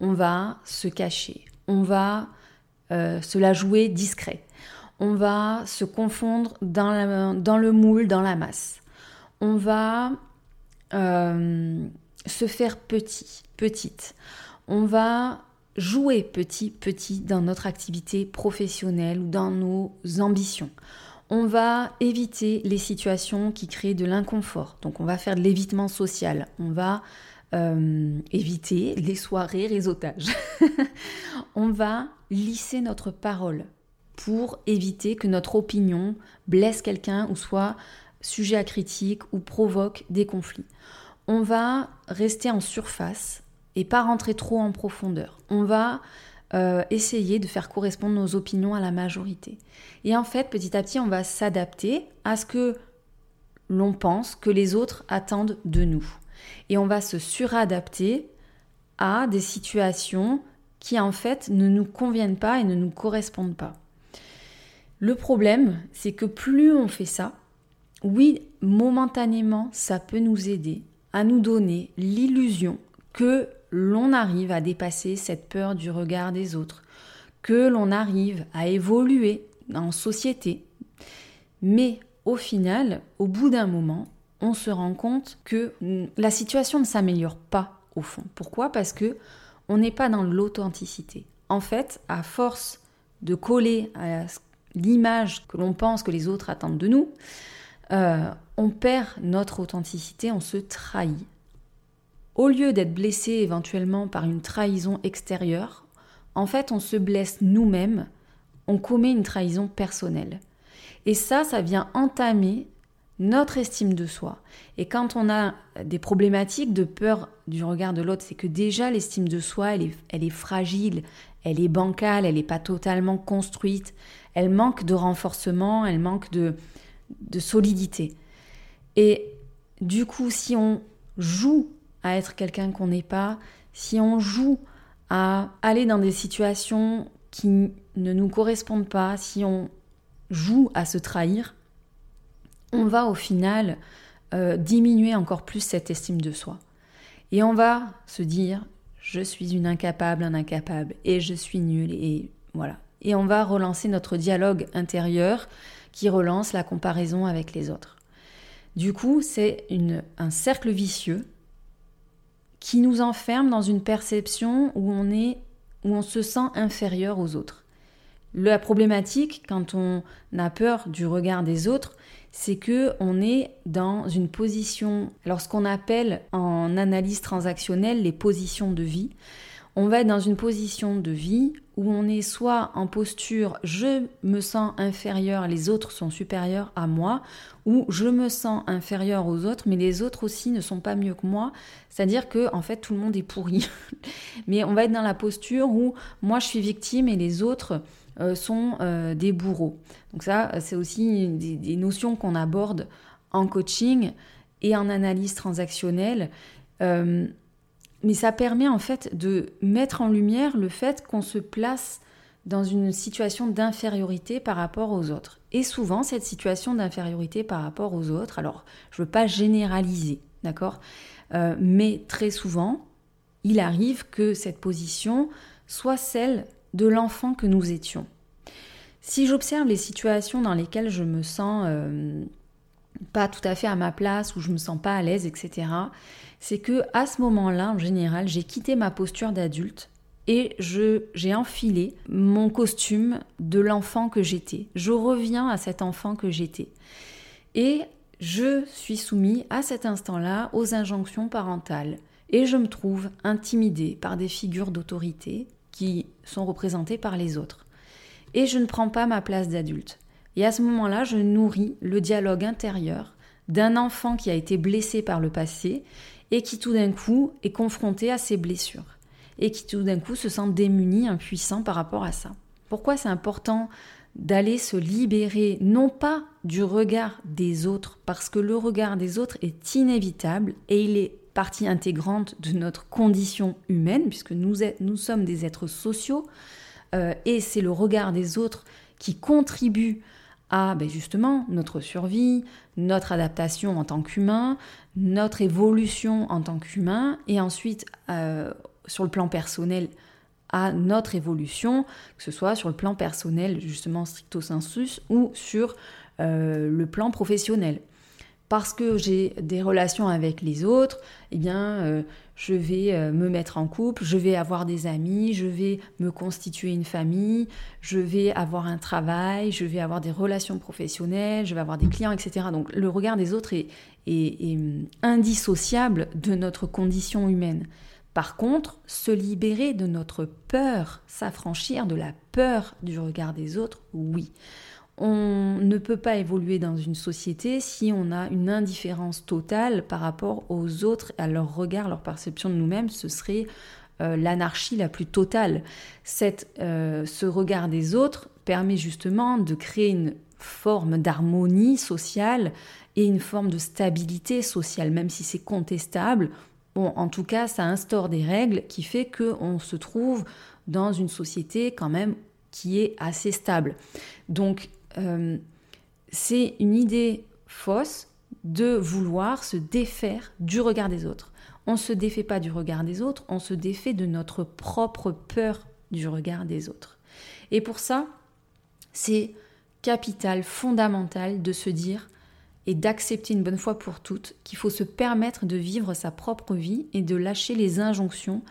Speaker 1: On va se cacher, on va euh, se la jouer discret, on va se confondre dans, le moule, dans la masse, on va euh, se faire petit, petite, on va jouer petit, petit dans notre activité professionnelle ou dans nos ambitions on va éviter les situations qui créent de l'inconfort. Donc on va faire de l'évitement social. On va euh, éviter les soirées réseautage. on va lisser notre parole pour éviter que notre opinion blesse quelqu'un ou soit sujet à critique ou provoque des conflits. On va rester en surface et pas rentrer trop en profondeur. On va euh, essayer de faire correspondre nos opinions à la majorité. Et en fait, petit à petit, on va s'adapter à ce que l'on pense que les autres attendent de nous. Et on va se suradapter à des situations qui en fait ne nous conviennent pas et ne nous correspondent pas. Le problème, c'est que plus on fait ça, oui, momentanément, ça peut nous aider à nous donner l'illusion que l'on arrive à dépasser cette peur du regard des autres, que l'on arrive à évoluer en société. Mais au final, au bout d'un moment, on se rend compte que la situation ne s'améliore pas au fond. Pourquoi? Parce que on n'est pas dans l'authenticité. En fait, à force de coller à l'image que l'on pense que les autres attendent de nous, euh, on perd notre authenticité, on se trahit. Au lieu d'être blessé éventuellement par une trahison extérieure, en fait on se blesse nous-mêmes, on commet une trahison personnelle. Et ça, ça vient entamer notre estime de soi. Et quand on a des problématiques de peur du regard de l'autre, c'est que déjà l'estime de soi, elle est, elle est, fragile, elle est bancale, elle n'est pas totalement construite, elle manque de renforcement, elle manque de, de solidité. Et du coup, si on joue à être quelqu'un qu'on n'est pas, si on joue à aller dans des situations qui ne nous correspondent pas, si on joue à se trahir, on va au final euh, diminuer encore plus cette estime de soi. Et on va se dire, je suis une incapable, un incapable, et je suis nulle, et voilà. Et on va relancer notre dialogue intérieur qui relance la comparaison avec les autres. Du coup, c'est un cercle vicieux qui nous enferme dans une perception où on est où on se sent inférieur aux autres. La problématique quand on a peur du regard des autres, c'est que on est dans une position, lorsqu'on appelle en analyse transactionnelle les positions de vie, on va être dans une position de vie où on est soit en posture je me sens inférieur, les autres sont supérieurs à moi, ou je me sens inférieur aux autres, mais les autres aussi ne sont pas mieux que moi. C'est-à-dire que en fait tout le monde est pourri. mais on va être dans la posture où moi je suis victime et les autres euh, sont euh, des bourreaux. Donc ça, c'est aussi des, notions qu'on aborde en coaching et en analyse transactionnelle. Euh, mais ça permet en fait de mettre en lumière le fait qu'on se place dans une situation d'infériorité par rapport aux autres. Et souvent, cette situation d'infériorité par rapport aux autres, alors je ne veux pas généraliser, d'accord euh, Mais très souvent, il arrive que cette position soit celle de l'enfant que nous étions. Si j'observe les situations dans lesquelles je me sens euh, pas tout à fait à ma place, ou je me sens pas à l'aise, etc., c'est que à ce moment-là, en général, j'ai quitté ma posture d'adulte et je j'ai enfilé mon costume de l'enfant que j'étais. Je reviens à cet enfant que j'étais. Et je suis soumis à cet instant-là aux injonctions parentales et je me trouve intimidée par des figures d'autorité qui sont représentées par les autres. Et je ne prends pas ma place d'adulte. Et à ce moment-là, je nourris le dialogue intérieur d'un enfant qui a été blessé par le passé et qui tout d'un coup est confronté à ses blessures et qui tout d'un coup se sent démuni, impuissant par rapport à ça. Pourquoi c'est important d'aller se libérer non pas du regard des autres, parce que le regard des autres est inévitable et il est partie intégrante de notre condition humaine, puisque nous, sommes des êtres sociaux, euh, et c'est le regard des autres qui contribue à ben, justement notre survie, notre adaptation en tant qu'humain, notre évolution en tant qu'humain, et ensuite euh, sur le plan personnel à notre évolution, que ce soit sur le plan personnel justement stricto sensus ou sur euh, le plan professionnel. Parce que j'ai des relations avec les autres, eh bien, euh, je vais euh, me mettre en couple, je vais avoir des amis, je vais me constituer une famille, je vais avoir un travail, je vais avoir des relations professionnelles, je vais avoir des clients, etc. Donc le regard des autres est, est indissociable de notre condition humaine. Par contre, se libérer de notre peur, s'affranchir de la peur du regard des autres, oui. On ne peut pas évoluer dans une société si on a une indifférence totale par rapport aux autres, à leur regard, leur perception de nous-mêmes. Ce serait euh, l'anarchie la plus totale. Euh, ce regard des autres permet justement de créer une forme d'harmonie sociale et une forme de stabilité sociale, même si c'est contestable. Bon, en tout cas, ça instaure des règles qui fait qu'on se trouve dans une société quand même qui est assez stable. Donc, euh, c'est une idée fausse de vouloir se défaire du regard des autres. On ne se défait pas du regard des autres, on se défait de notre propre peur du regard des autres. Et pour ça, c'est capital, fondamental de se dire et d'accepter une bonne fois pour toutes qu'il faut se permettre de vivre sa propre vie et de lâcher les injonctions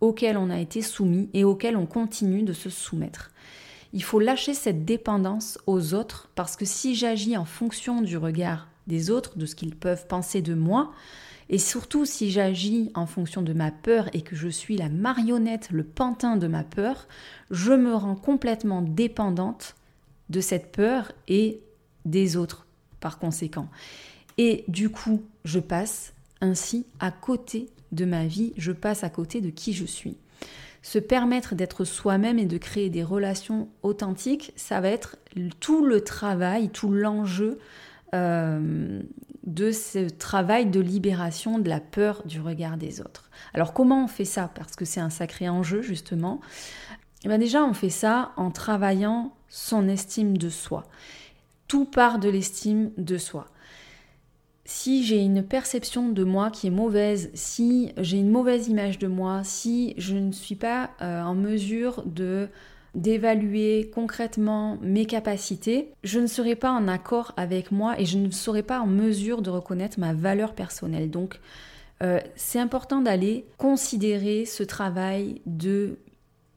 Speaker 1: auxquelles on a été soumis et auxquelles on continue de se soumettre. Il faut lâcher cette dépendance aux autres parce que si j'agis en fonction du regard des autres, de ce qu'ils peuvent penser de moi, et surtout si j'agis en fonction de ma peur et que je suis la marionnette, le pantin de ma peur, je me rends complètement dépendante de cette peur et des autres par conséquent. Et du coup, je passe ainsi à côté de ma vie, je passe à côté de qui je suis se permettre d'être soi-même et de créer des relations authentiques, ça va être tout le travail, tout l'enjeu euh, de ce travail de libération de la peur du regard des autres. Alors comment on fait ça? Parce que c'est un sacré enjeu justement. Et eh bien déjà, on fait ça en travaillant son estime de soi. Tout part de l'estime de soi si j'ai une perception de moi qui est mauvaise, si j'ai une mauvaise image de moi, si je ne suis pas euh, en mesure de d'évaluer concrètement mes capacités, je ne serai pas en accord avec moi et je ne serai pas en mesure de reconnaître ma valeur personnelle. Donc, euh, c'est important d'aller considérer ce travail de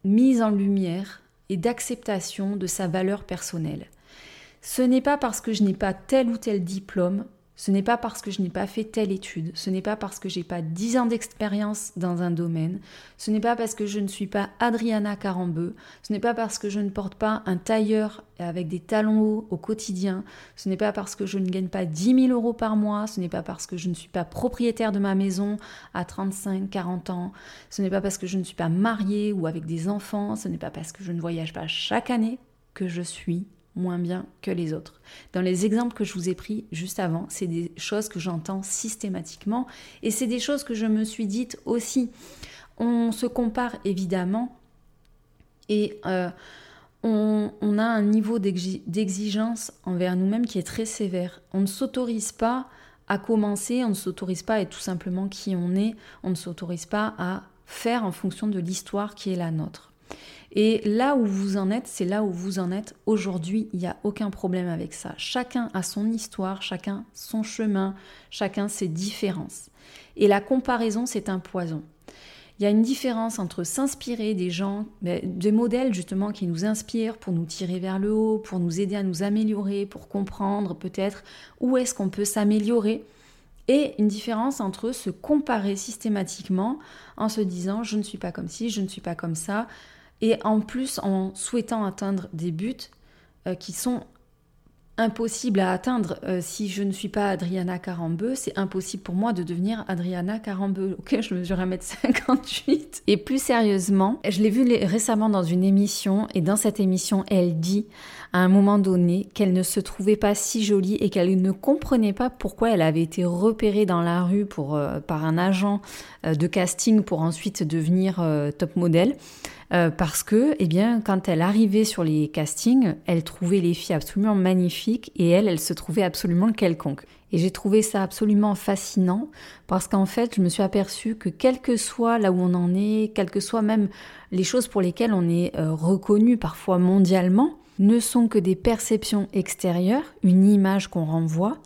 Speaker 1: mise en lumière et d'acceptation de sa valeur personnelle. Ce n'est pas parce que je n'ai pas tel ou tel diplôme ce n'est pas parce que je n'ai pas fait telle étude, ce n'est pas parce que j'ai pas 10 ans d'expérience dans un domaine, ce n'est pas parce que je ne suis pas Adriana Carambeu, ce n'est pas parce que je ne porte pas un tailleur avec des talons hauts au quotidien, ce n'est pas parce que je ne gagne pas 10 000 euros par mois, ce n'est pas parce que je ne suis pas propriétaire de ma maison à 35, 40 ans, ce n'est pas parce que je ne suis pas mariée ou avec des enfants, ce n'est pas parce que je ne voyage pas chaque année que je suis moins bien que les autres. Dans les exemples que je vous ai pris juste avant, c'est des choses que j'entends systématiquement et c'est des choses que je me suis dites aussi. On se compare évidemment et euh, on, on, a un niveau d'exigence envers nous-mêmes qui est très sévère. On ne s'autorise pas à commencer, on ne s'autorise pas à être tout simplement qui on est, on ne s'autorise pas à faire en fonction de l'histoire qui est la nôtre. Et là où vous en êtes, c'est là où vous en êtes aujourd'hui. Il n'y a aucun problème avec ça. Chacun a son histoire, chacun son chemin, chacun ses différences. Et la comparaison, c'est un poison. Il y a une différence entre s'inspirer des gens, des modèles justement qui nous inspirent pour nous tirer vers le haut, pour nous aider à nous améliorer, pour comprendre peut-être où est-ce qu'on peut s'améliorer, et une différence entre se comparer systématiquement en se disant je ne suis pas comme ci, je ne suis pas comme ça, et en plus en souhaitant atteindre des buts euh, qui sont impossibles à atteindre euh, si je ne suis pas Adriana Carambeu, c'est impossible pour moi de devenir Adriana Carambeu. Ok, je mesure 1m58. Et plus sérieusement, je l'ai vu récemment dans une émission et dans cette émission, elle dit à un moment donné qu'elle ne se trouvait pas si jolie et qu'elle ne comprenait pas pourquoi elle avait été repérée dans la rue pour, euh, par un agent de casting pour ensuite devenir top modèle. Euh, parce que, eh bien, quand elle arrivait sur les castings, elle trouvait les filles absolument magnifiques et elle, elle se trouvait absolument quelconque. Et j'ai trouvé ça absolument fascinant parce qu'en fait, je me suis aperçue que quel que soit là où on en est, quelles que soient même les choses pour lesquelles on est euh, reconnu parfois mondialement, ne sont que des perceptions extérieures, une image qu'on renvoie,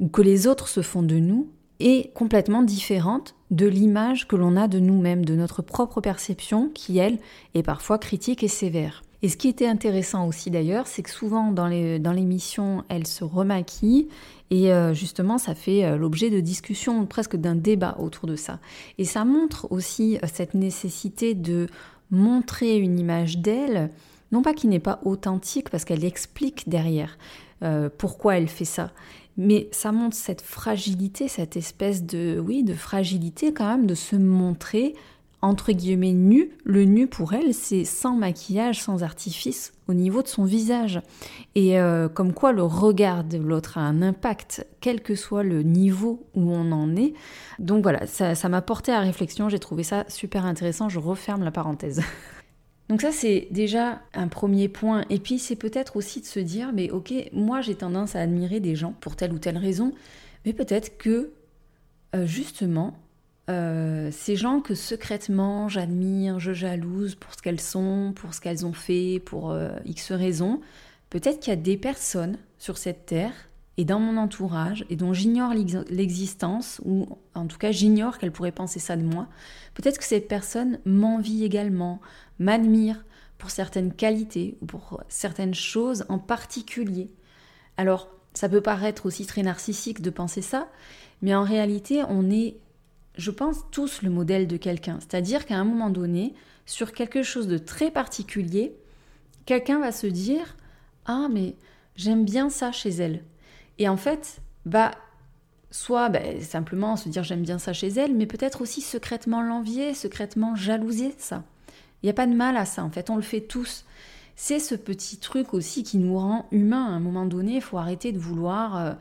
Speaker 1: ou que les autres se font de nous, est complètement différente de l'image que l'on a de nous-mêmes, de notre propre perception, qui, elle, est parfois critique et sévère. Et ce qui était intéressant aussi d'ailleurs, c'est que souvent dans l'émission, dans elle se remaquille et euh, justement ça fait euh, l'objet de discussions, presque d'un débat autour de ça. Et ça montre aussi euh, cette nécessité de montrer une image d'elle, non pas qui n'est pas authentique parce qu'elle explique derrière pourquoi elle fait ça, mais ça montre cette fragilité, cette espèce de, oui, de fragilité quand même, de se montrer entre guillemets nu. Le nu pour elle, c'est sans maquillage, sans artifice au niveau de son visage. Et euh, comme quoi le regard de l'autre a un impact, quel que soit le niveau où on en est. Donc voilà, ça m'a porté à réflexion, j'ai trouvé ça super intéressant, je referme la parenthèse. Donc ça c'est déjà un premier point. Et puis c'est peut-être aussi de se dire, mais ok, moi j'ai tendance à admirer des gens pour telle ou telle raison, mais peut-être que euh, justement euh, ces gens que secrètement j'admire, je jalouse pour ce qu'elles sont, pour ce qu'elles ont fait, pour euh, X raisons, peut-être qu'il y a des personnes sur cette terre et dans mon entourage et dont j'ignore l'existence, ou en tout cas j'ignore qu'elles pourraient penser ça de moi, peut-être que cette personne m'envie également, m'admire pour certaines qualités ou pour certaines choses en particulier. Alors, ça peut paraître aussi très narcissique de penser ça, mais en réalité, on est, je pense, tous le modèle de quelqu'un. C'est-à-dire qu'à un moment donné, sur quelque chose de très particulier, quelqu'un va se dire Ah, mais j'aime bien ça chez elle. Et en fait, bah, soit bah, simplement se dire j'aime bien ça chez elle, mais peut-être aussi secrètement l'envier, secrètement jalouser ça. Il n'y a pas de mal à ça, en fait, on le fait tous. C'est ce petit truc aussi qui nous rend humains. À un moment donné, il faut arrêter de vouloir euh,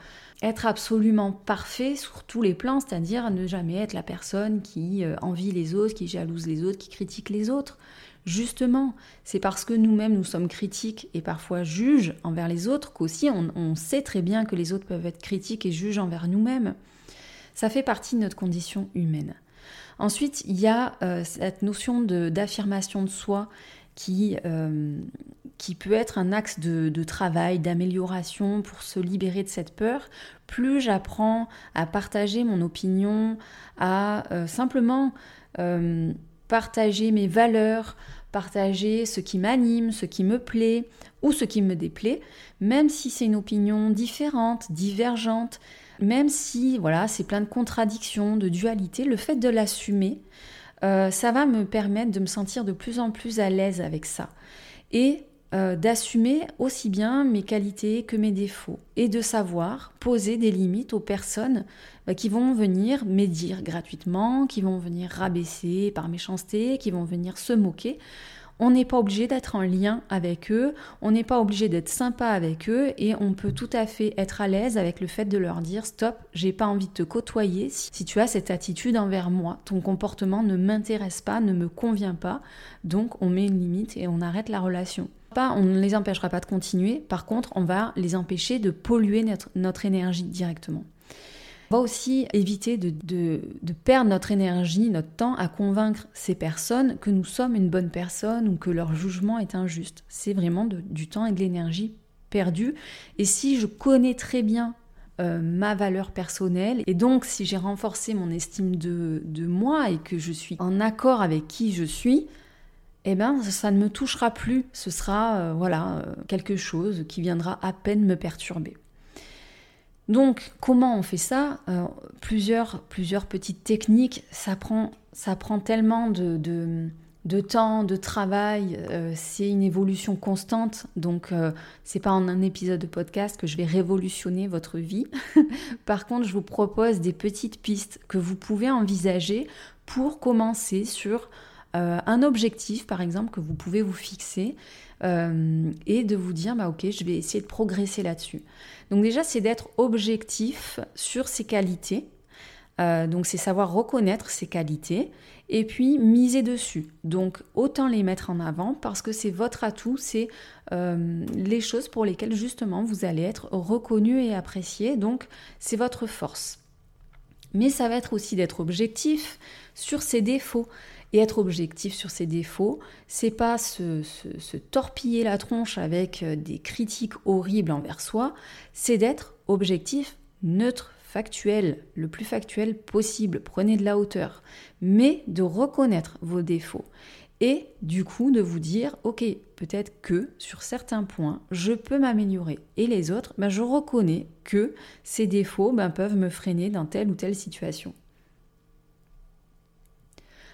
Speaker 1: être absolument parfait sur tous les plans, c'est-à-dire ne jamais être la personne qui euh, envie les autres, qui jalouse les autres, qui critique les autres. Justement, c'est parce que nous-mêmes nous sommes critiques et parfois juges envers les autres qu'aussi on, sait très bien que les autres peuvent être critiques et juges envers nous-mêmes. Ça fait partie de notre condition humaine. Ensuite, il y a euh, cette notion d'affirmation de, soi qui, euh, qui peut être un axe de, travail, d'amélioration pour se libérer de cette peur. Plus j'apprends à partager mon opinion, à euh, simplement partager mes valeurs, partager ce qui m'anime, ce qui me plaît ou ce qui me déplaît, même si c'est une opinion différente, divergente, même si voilà, c'est plein de contradictions, de dualité, le fait de l'assumer, euh, ça va me permettre de me sentir de plus en plus à l'aise avec ça. Et euh, d'assumer aussi bien mes qualités que mes défauts. Et de savoir poser des limites aux personnes bah, qui vont venir médire gratuitement, qui vont venir rabaisser par méchanceté, qui vont venir se moquer. On n'est pas obligé d'être en lien avec eux, on n'est pas obligé d'être sympa avec eux et on peut tout à fait être à l'aise avec le fait de leur dire stop, j'ai pas envie de te côtoyer si tu as cette attitude envers moi, ton comportement ne m'intéresse pas, ne me convient pas, donc on met une limite et on arrête la relation. Pas, on ne les empêchera pas de continuer, par contre on va les empêcher de polluer notre énergie directement. On va aussi éviter de, perdre notre énergie, notre temps à convaincre ces personnes que nous sommes une bonne personne ou que leur jugement est injuste. C'est vraiment du temps et de l'énergie perdue. Et si je connais très bien euh, ma valeur personnelle. Et donc, si j'ai renforcé mon estime de, moi et que je suis en accord avec qui je suis, eh ben, ça ne me touchera plus. Ce sera, euh, voilà, euh, quelque chose qui viendra à peine me perturber. Donc, comment on fait ça? Euh, plusieurs, plusieurs petites techniques. Ça prend, ça prend tellement de, temps, de travail. C'est une évolution constante. Donc, c'est pas en un épisode de podcast que je vais révolutionner votre vie. Par contre, je vous propose des petites pistes que vous pouvez envisager pour commencer sur un objectif, par exemple, que vous pouvez vous fixer euh, et de vous dire, bah ok, je vais essayer de progresser là-dessus. Donc déjà, c'est d'être objectif sur ses qualités. Euh, donc c'est savoir reconnaître ses qualités et puis miser dessus. Donc autant les mettre en avant parce que c'est votre atout, c'est euh, les choses pour lesquelles justement vous allez être reconnu et apprécié. Donc c'est votre force. Mais ça va être aussi d'être objectif sur ses défauts. Et être objectif sur ses défauts, c'est pas se, torpiller la tronche avec euh, des critiques horribles envers soi, c'est d'être objectif, neutre, factuel, le plus factuel possible. Prenez de la hauteur, mais de reconnaître vos défauts. Et du coup de vous dire ok peut-être que sur certains points je peux m'améliorer. Et les autres ben, je reconnais que ces défauts ben, peuvent me freiner dans telle ou telle situation.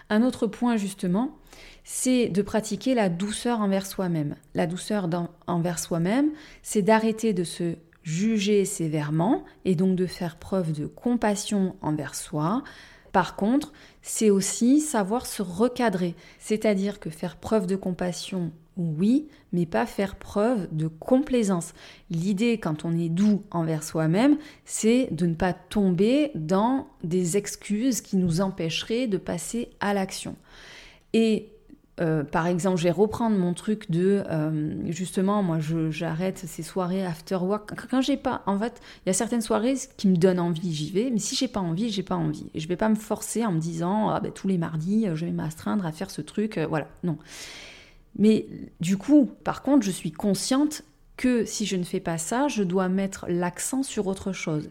Speaker 1: Un autre point justement, c'est de pratiquer la douceur envers soi-même. La douceur envers soi-même, c'est d'arrêter de se juger sévèrement et donc de faire preuve de compassion envers soi. Par contre, c'est aussi savoir se recadrer, c'est-à-dire que faire preuve de compassion, oui, mais pas faire preuve de complaisance. L'idée, quand on est doux envers soi-même, c'est de ne pas tomber dans des excuses qui nous empêcheraient de passer à l'action. Et euh, par exemple, je vais reprendre mon truc de euh, justement, moi, j'arrête ces soirées after work. Quand j'ai pas, en fait, il y a certaines soirées qui me donnent envie, j'y vais. Mais si j'ai pas envie, j'ai pas envie. Et je vais pas me forcer en me disant, ah, ben, tous les mardis, je vais m'astreindre à faire ce truc. Euh, voilà, non. Mais du coup, par contre, je suis consciente que si je ne fais pas ça, je dois mettre l'accent sur autre chose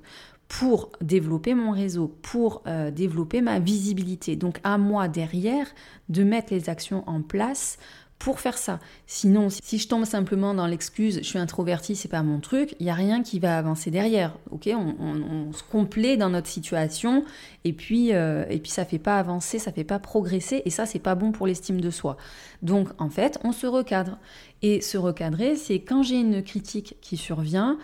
Speaker 1: pour développer mon réseau, pour euh, développer ma visibilité. Donc à moi derrière de mettre les actions en place pour faire ça. Sinon, si je tombe simplement dans l'excuse, je suis introverti, c'est pas mon truc, il y a rien qui va avancer derrière. Ok, on, se complaît dans notre situation et puis euh, et puis ça fait pas avancer, ça fait pas progresser et ça c'est pas bon pour l'estime de soi. Donc en fait, on se recadre et se recadrer, c'est quand j'ai une critique qui survient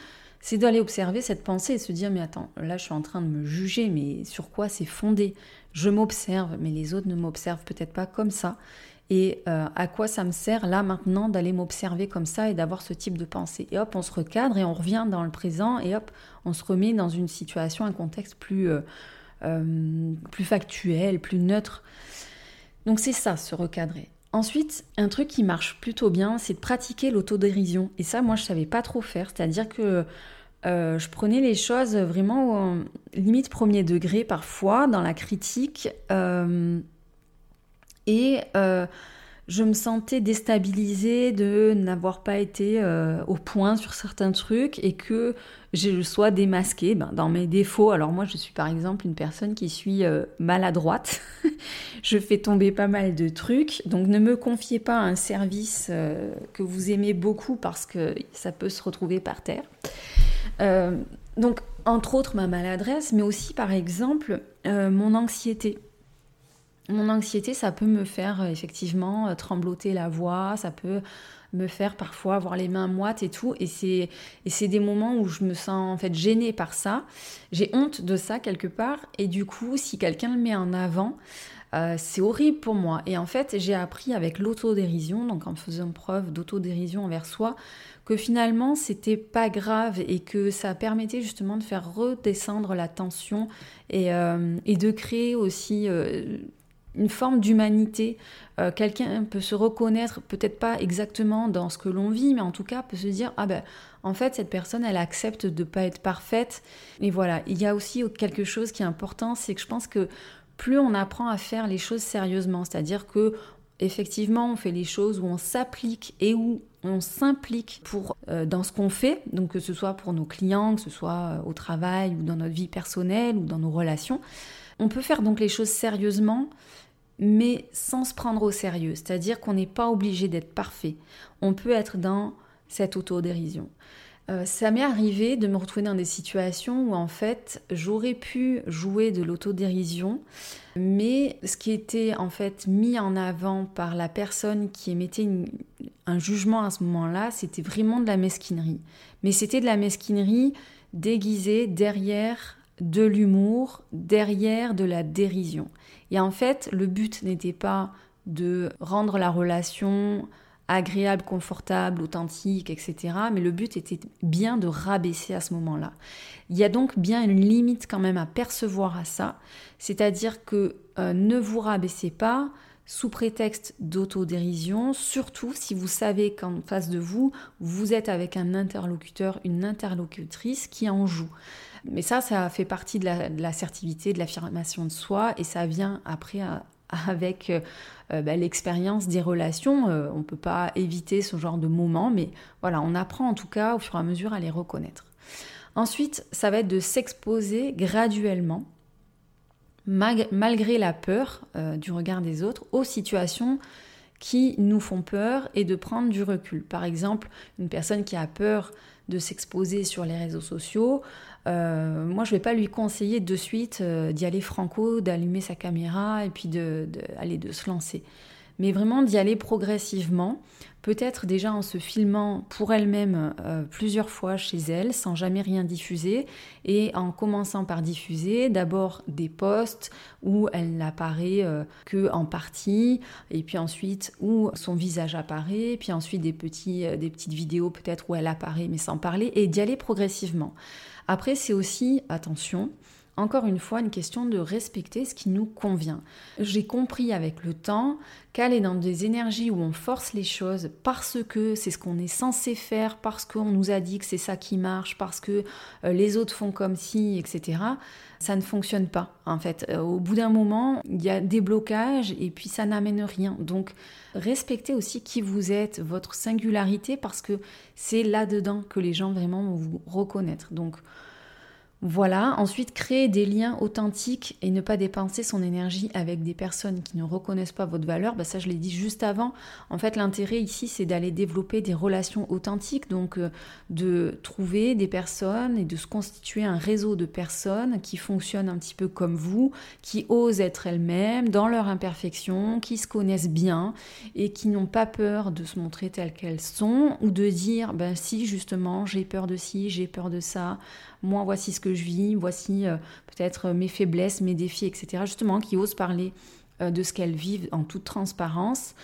Speaker 1: c'est d'aller observer cette pensée et se dire mais attends, là je suis en train de me juger, mais sur quoi c'est fondé? Je m'observe, mais les autres ne m'observent peut-être pas comme ça. Et euh, à quoi ça me sert là maintenant d'aller m'observer comme ça et d'avoir ce type de pensée? Et hop, on se recadre et on revient dans le présent et hop, on se remet dans une situation, un contexte plus, euh, euh, plus factuel, plus neutre. Donc c'est ça, se recadrer. Ensuite, un truc qui marche plutôt bien, c'est de pratiquer l'autodérision. Et ça, moi, je savais pas trop faire. C'est-à-dire que euh, je prenais les choses vraiment limite premier degré parfois dans la critique. Euh, et euh, je me sentais déstabilisée de n'avoir pas été au point sur certains trucs et que je sois démasquée ben, dans mes défauts. Alors moi, je suis par exemple une personne qui suis maladroite. je fais tomber pas mal de trucs. Donc ne me confiez pas un service que vous aimez beaucoup parce que ça peut se retrouver par terre. Donc entre autres ma maladresse, mais aussi par exemple mon anxiété. Mon anxiété, ça peut me faire euh, effectivement euh, trembloter la voix, ça peut me faire parfois avoir les mains moites et tout. Et c'est, et c'est des moments où je me sens en fait gênée par ça. J'ai honte de ça quelque part. Et du coup, si quelqu'un le met en avant, euh, c'est horrible pour moi. Et en fait, j'ai appris avec l'autodérision, donc en faisant preuve d'autodérision envers soi, que finalement c'était pas grave et que ça permettait justement de faire redescendre la tension et, et de créer aussi une forme d'humanité. Euh, quelqu'un peut se reconnaître, peut-être pas exactement dans ce que l'on vit, mais en tout cas peut se dire ah ben en fait cette personne elle accepte de pas être parfaite. Et voilà, il y a aussi quelque chose qui est important, c'est que je pense que plus on apprend à faire les choses sérieusement, c'est-à-dire que effectivement on fait les choses où on s'applique et où on s'implique pour euh, dans ce qu'on fait, donc que ce soit pour nos clients, que ce soit euh, au travail ou dans notre vie personnelle ou dans nos relations. On peut faire donc les choses sérieusement mais sans se prendre au sérieux. C'est-à-dire qu'on n'est pas obligé d'être parfait. On peut être dans cette autodérision. Euh, ça m'est arrivé de me retrouver dans des situations où en fait j'aurais pu jouer de l'autodérision, mais ce qui était en fait mis en avant par la personne qui émettait un jugement à ce moment-là, c'était vraiment de la mesquinerie. Mais c'était de la mesquinerie déguisée derrière de l'humour, derrière de la dérision. Et en fait, le but n'était pas de rendre la relation agréable, confortable, authentique, etc. Mais le but était bien de rabaisser à ce moment-là. Il y a donc bien une limite quand même à percevoir à ça, c'est-à-dire que euh, ne vous rabaissez pas sous prétexte d'autodérision, surtout si vous savez qu'en face de vous, vous êtes avec un interlocuteur, une interlocutrice qui en joue. Mais ça, ça fait partie de l'assertivité, de l'affirmation de soi, et ça vient après avec euh, bah, l'expérience des relations. Euh, on ne peut pas éviter ce genre de moments, mais voilà, on apprend en tout cas au fur et à mesure à les reconnaître. Ensuite, ça va être de s'exposer graduellement, malgré la peur euh, du regard des autres, aux situations qui nous font peur et de prendre du recul. Par exemple, une personne qui a peur de s'exposer sur les réseaux sociaux, euh, moi je ne vais pas lui conseiller de suite euh, d'y aller franco, d'allumer sa caméra et puis de, de se lancer. Mais vraiment d'y aller progressivement, peut-être déjà en se filmant pour elle-même euh, plusieurs fois chez elle sans jamais rien diffuser et en commençant par diffuser d'abord des posts où elle n'apparaît que en partie et puis ensuite où son visage apparaît, puis ensuite des, petits, des petites vidéos peut-être où elle apparaît mais sans parler et d'y aller progressivement. Après, c'est aussi, attention, encore une fois, une question de respecter ce qui nous convient. J'ai compris avec le temps qu'aller dans des énergies où on force les choses parce que c'est ce qu'on est censé faire, parce qu'on nous a dit que c'est ça qui marche, parce que euh, les autres font comme si, etc., ça ne fonctionne pas. En fait, euh, au bout d'un moment, il y a des blocages et puis ça n'amène rien. Donc, respectez aussi qui vous êtes, votre singularité, parce que c'est là-dedans que les gens vraiment vont vous reconnaître. Donc, voilà, ensuite créer des liens authentiques et ne pas dépenser son énergie avec des personnes qui ne reconnaissent pas votre valeur, bah ça je l'ai dit juste avant. En fait, l'intérêt ici, c'est d'aller développer des relations authentiques, donc euh, de trouver des personnes et de se constituer un réseau de personnes qui fonctionnent un petit peu comme vous, qui osent être elles-mêmes dans leur imperfection, qui se connaissent bien et qui n'ont pas peur de se montrer telles qu'elles sont ou de dire, ben si justement j'ai peur de ci, j'ai peur de ça moi voici ce que je vis, voici euh, peut-être mes faiblesses, mes défis, etc. Justement, qui osent parler euh, de ce qu'elles vivent en toute transparence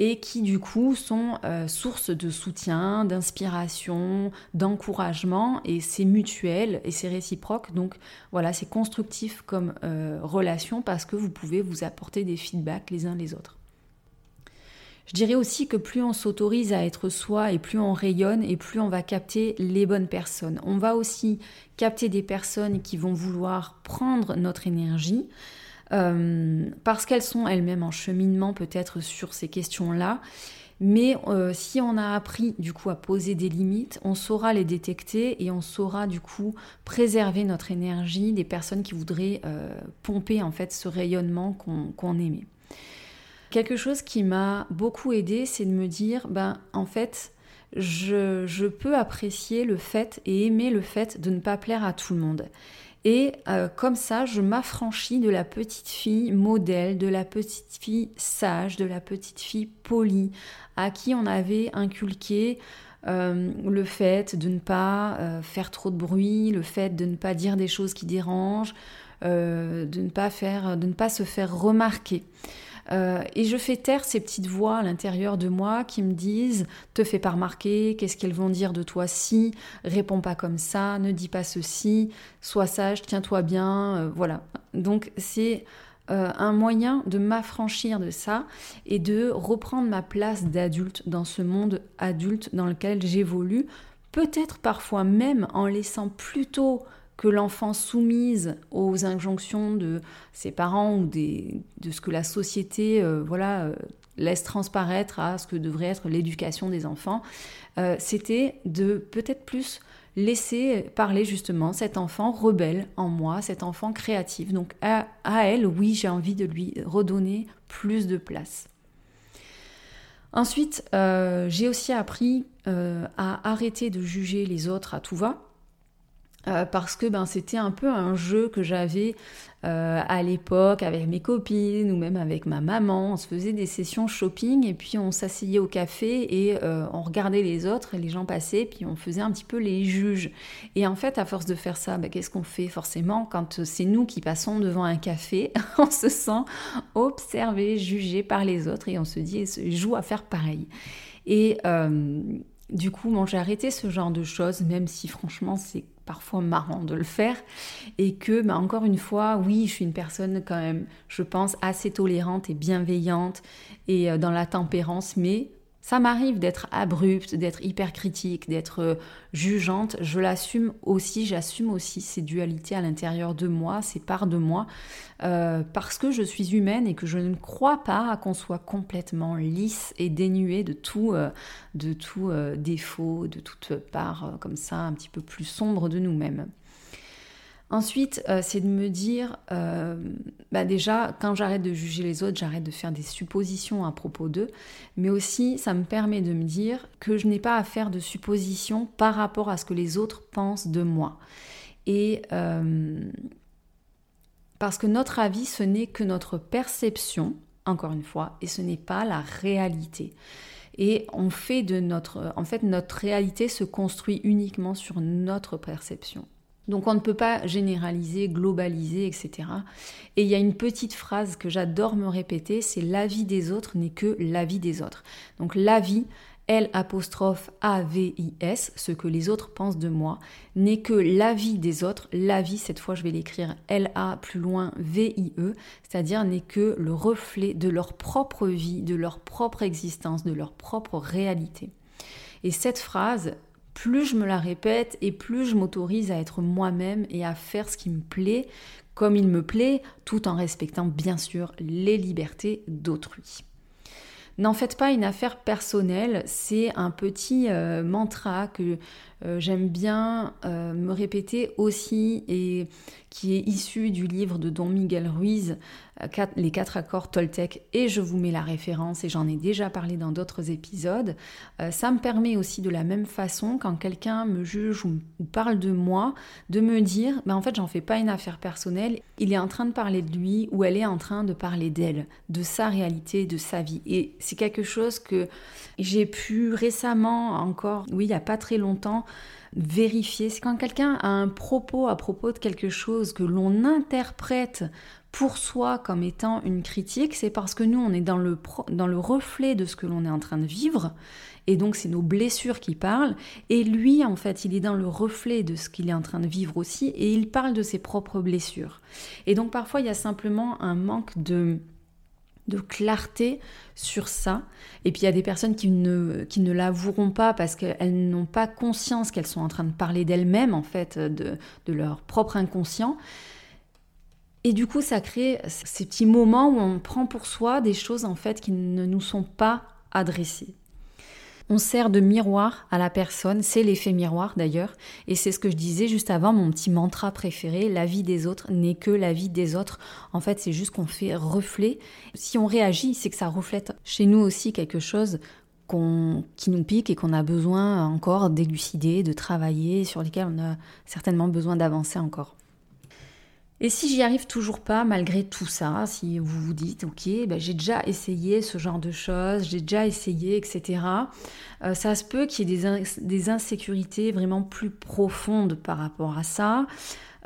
Speaker 1: et qui du coup sont euh, source de soutien, d'inspiration, d'encouragement et c'est mutuel et c'est réciproque. Donc voilà, c'est constructif comme relation parce que vous pouvez vous apporter des feedbacks les uns les autres. Je dirais aussi que plus on s'autorise à être soi et plus on rayonne et plus on va capter les bonnes personnes. On va aussi capter des personnes qui vont vouloir prendre notre énergie euh, parce qu'elles sont elles-mêmes en cheminement peut-être sur ces questions-là. Mais euh, si on a appris du coup à poser des limites, on saura les détecter et on saura du coup préserver notre énergie des personnes qui voudraient euh, pomper en fait ce rayonnement qu'on aimait. Quelque chose qui m'a beaucoup aidé, c'est de me dire, ben en fait, je, peux apprécier le fait et aimer le fait de ne pas plaire à tout le monde. Et euh, comme ça, je m'affranchis de la petite fille modèle, de la petite fille sage, de la petite fille polie, à qui on avait inculqué euh, le fait de ne pas euh, faire trop de bruit, le fait de ne pas dire des choses qui dérangent, de ne pas faire, de ne pas se faire remarquer. Euh, et je fais taire ces petites voix à l'intérieur de moi qui me disent te fais pas remarquer, qu'est-ce qu'elles vont dire de toi si, réponds pas comme ça, ne dis pas ceci, sois sage, tiens-toi bien, euh, voilà. Donc c'est euh, un moyen de m'affranchir de ça et de reprendre ma place d'adulte dans ce monde adulte dans lequel j'évolue, peut-être parfois même en laissant plutôt que l'enfant soumise aux injonctions de ses parents ou de ce que la société euh, voilà, euh, laisse transparaître à ce que devrait être l'éducation des enfants, euh, c'était de peut-être plus laisser parler justement cet enfant rebelle en moi, cet enfant créatif. Donc à, elle, oui, j'ai envie de lui redonner plus de place. Ensuite, j'ai aussi appris à arrêter de juger les autres à tout va euh, parce que ben, c'était un peu un jeu que j'avais euh, à l'époque avec mes copines ou même avec ma maman. On se faisait des sessions shopping et puis on s'asseyait au café et euh, on regardait les autres et les gens passaient puis on faisait un petit peu les juges. Et en fait, à force de faire ça, ben, qu'est-ce qu'on fait forcément? Quand c'est nous qui passons devant un café On se sent observé, jugé par les autres et on se dit, je joue à faire pareil. Et du coup, j'ai arrêté ce genre de choses, même si franchement c'est parfois marrant de le faire. Et que, bah, encore une fois, oui, je suis une personne quand même, je pense, assez tolérante et bienveillante et euh, dans la tempérance, mais ça m'arrive d'être abrupte, d'être hyper critique, d'être euh, jugeante. Je l'assume aussi, j'assume aussi ces dualités à l'intérieur de moi, ces parts de moi, euh, parce que je suis humaine et que je ne crois pas qu'on soit complètement lisse et dénué de tout, euh, de tout défaut, de toute part comme ça, un petit peu plus sombre de nous-mêmes. Ensuite, euh, c'est de me dire, euh, bah déjà, quand j'arrête de juger les autres, j'arrête de faire des suppositions à propos d'eux, mais aussi ça me permet de me dire que je n'ai pas à faire de suppositions par rapport à ce que les autres pensent de moi. Et euh, parce que notre avis, ce n'est que notre perception, encore une fois, et ce n'est pas la réalité. Et on fait de notre, en fait, notre réalité se construit uniquement sur notre perception. Donc on ne peut pas généraliser, globaliser, etc. Et il y a une petite phrase que j'adore me répéter, c'est l'avis des autres n'est que l'avis des autres. Donc l'avis, L apostrophe A-V-I-S, ce que les autres pensent de moi, n'est que l'avis des autres. L'avis, cette fois je vais l'écrire L-A plus loin V-I-E, c'est-à-dire n'est que le reflet de leur propre vie, de leur propre existence, de leur propre réalité. Et cette phrase, plus je me la répète et plus je m'autorise à être moi-même et à faire ce qui me plaît comme il me plaît, tout en respectant bien sûr les libertés d'autrui. N'en faites pas une affaire personnelle, c'est un petit euh, mantra que euh, j'aime bien euh, me répéter aussi et qui est issu du livre de Don Miguel Ruiz, euh, Les quatre accords Toltec, et je vous mets la référence et j'en ai déjà parlé dans d'autres épisodes. ça me permet aussi de la même façon, quand quelqu'un me juge ou, parle de moi, de me dire, ben en fait j'en fais pas une affaire personnelle, il est en train de parler de lui ou elle est en train de parler d'elle, de sa réalité, de sa vie. Et c'est quelque chose que j'ai pu récemment encore, oui, il n'y a pas très longtemps, vérifier. C'est quand quelqu'un a un propos à propos de quelque chose que l'on interprète pour soi comme étant une critique, c'est parce que nous, on est dans le, dans le reflet de ce que l'on est en train de vivre, et donc c'est nos blessures qui parlent, et lui, en fait, il est dans le reflet de ce qu'il est en train de vivre aussi, et il parle de ses propres blessures. Et donc parfois, il y a simplement un manque de de clarté sur ça. Et puis il y a des personnes qui ne, qui ne l'avoueront pas parce qu'elles n'ont pas conscience qu'elles sont en train de parler d'elles-mêmes, en fait, de, de, leur propre inconscient. Et du coup, ça crée ces petits moments où on prend pour soi des choses, en fait, qui ne nous sont pas adressées. On sert de miroir à la personne, c'est l'effet miroir d'ailleurs, et c'est ce que je disais juste avant, mon petit mantra préféré, la vie des autres n'est que la vie des autres. En fait, c'est juste qu'on fait reflet. Si on réagit, c'est que ça reflète chez nous aussi quelque chose qui nous pique et qu'on a besoin encore d'élucider, de travailler, sur lesquels on a certainement besoin d'avancer encore. Et si j'y arrive toujours pas, malgré tout ça, si vous vous dites, ok, ben j'ai déjà essayé ce genre de choses, j'ai déjà essayé, etc., euh, ça se peut qu'il y ait des, insécurités vraiment plus profondes par rapport à ça.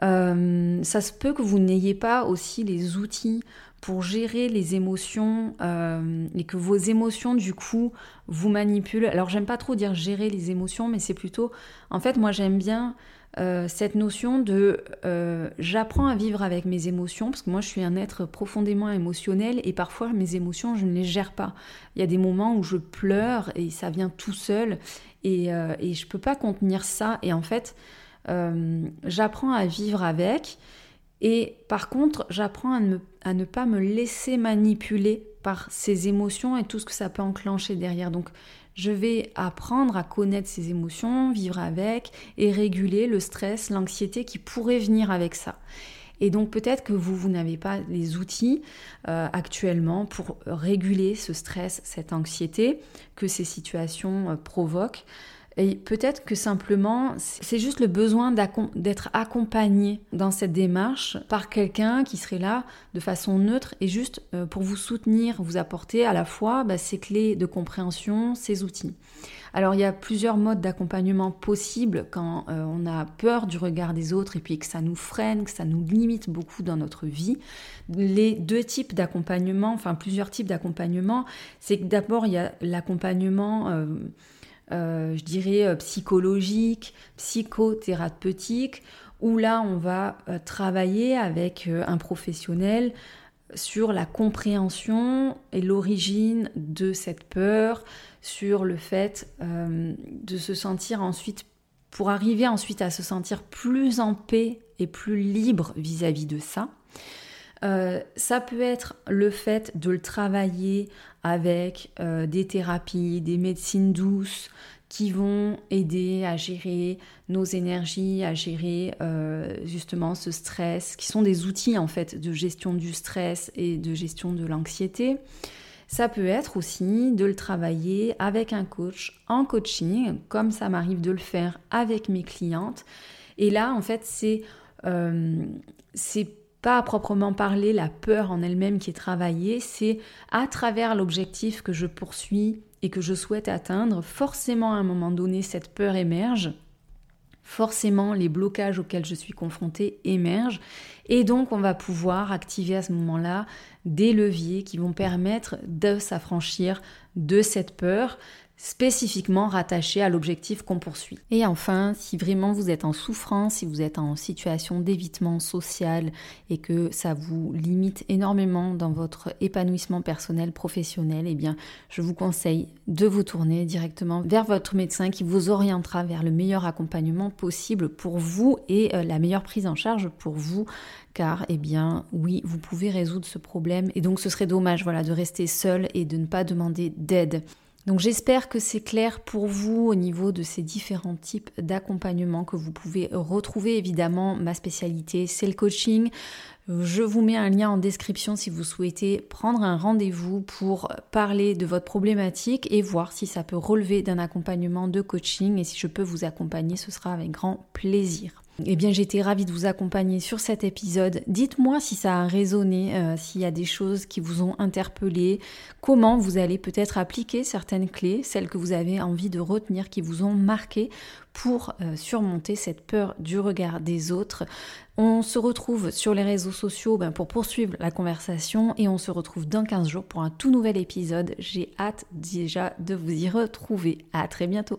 Speaker 1: Euh, ça se peut que vous n'ayez pas aussi les outils pour gérer les émotions euh, et que vos émotions du coup vous manipulent. Alors j'aime pas trop dire gérer les émotions, mais c'est plutôt, en fait moi j'aime bien euh, cette notion de euh, j'apprends à vivre avec mes émotions, parce que moi je suis un être profondément émotionnel et parfois mes émotions je ne les gère pas. Il y a des moments où je pleure et ça vient tout seul et, et je peux pas contenir ça et en fait j'apprends à vivre avec et par contre j'apprends à ne, pas me laisser manipuler par ces émotions et tout ce que ça peut enclencher derrière. Donc je vais apprendre à connaître ces émotions, vivre avec et réguler le stress, l'anxiété qui pourrait venir avec ça. Et donc peut-être que vous, vous n'avez pas les outils euh, actuellement pour réguler ce stress, cette anxiété que ces situations euh, provoquent. Et peut-être que simplement, c'est juste le besoin d'être accompagné dans cette démarche par quelqu'un qui serait là de façon neutre et juste euh, pour vous soutenir, vous apporter à la fois bah, ces clés de compréhension, ces outils. Alors il y a plusieurs modes d'accompagnement possibles quand euh, on a peur du regard des autres et puis que ça nous freine, que ça nous limite beaucoup dans notre vie. Les deux types d'accompagnement, enfin plusieurs types d'accompagnement, c'est que d'abord il y a l'accompagnement... Euh, euh, je dirais, euh, psychologique, psychothérapeutique, où là, on va euh, travailler avec un professionnel sur la compréhension et l'origine de cette peur, sur le fait de se sentir ensuite, pour arriver ensuite à se sentir plus en paix et plus libre vis-à-vis de ça. ça peut être le fait de le travailler avec euh, des thérapies, des médecines douces qui vont aider à gérer nos énergies, à gérer euh, justement ce stress, qui sont des outils en fait de gestion du stress et de gestion de l'anxiété. Ça peut être aussi de le travailler avec un coach en coaching, comme ça m'arrive de le faire avec mes clientes. Et là, en fait, c'est euh, pas à proprement parler la peur en elle-même qui est travaillée, c'est à travers l'objectif que je poursuis et que je souhaite atteindre, forcément à un moment donné cette peur émerge, forcément les blocages auxquels je suis confrontée émergent, et donc on va pouvoir activer à ce moment-là des leviers qui vont permettre de s'affranchir de cette peur, spécifiquement rattaché à l'objectif qu'on poursuit. Et enfin, si vraiment vous êtes en souffrance, si vous êtes en situation d'évitement social et que ça vous limite énormément dans votre épanouissement personnel, professionnel, eh bien, je vous conseille de vous tourner directement vers votre médecin qui vous orientera vers le meilleur accompagnement possible pour vous et euh, la meilleure prise en charge pour vous car eh bien oui, vous pouvez résoudre ce problème et donc ce serait dommage voilà de rester seul et de ne pas demander d'aide. Donc j'espère que c'est clair pour vous au niveau de ces différents types d'accompagnement que vous pouvez retrouver. Évidemment, ma spécialité, c'est le coaching. Je vous mets un lien en description si vous souhaitez prendre un rendez-vous pour parler de votre problématique et voir si ça peut relever d'un accompagnement de coaching. Et si je peux vous accompagner, ce sera avec grand plaisir. Eh bien, j'étais ravie de vous accompagner sur cet épisode. Dites-moi si ça a résonné, euh, s'il y a des choses qui vous ont interpellé, comment vous allez peut-être appliquer certaines clés, celles que vous avez envie de retenir, qui vous ont marqué pour euh, surmonter cette peur du regard des autres. On se retrouve sur les réseaux sociaux ben, pour poursuivre la conversation et on se retrouve dans 15 jours pour un tout nouvel épisode. J'ai hâte déjà de vous y retrouver. À très bientôt.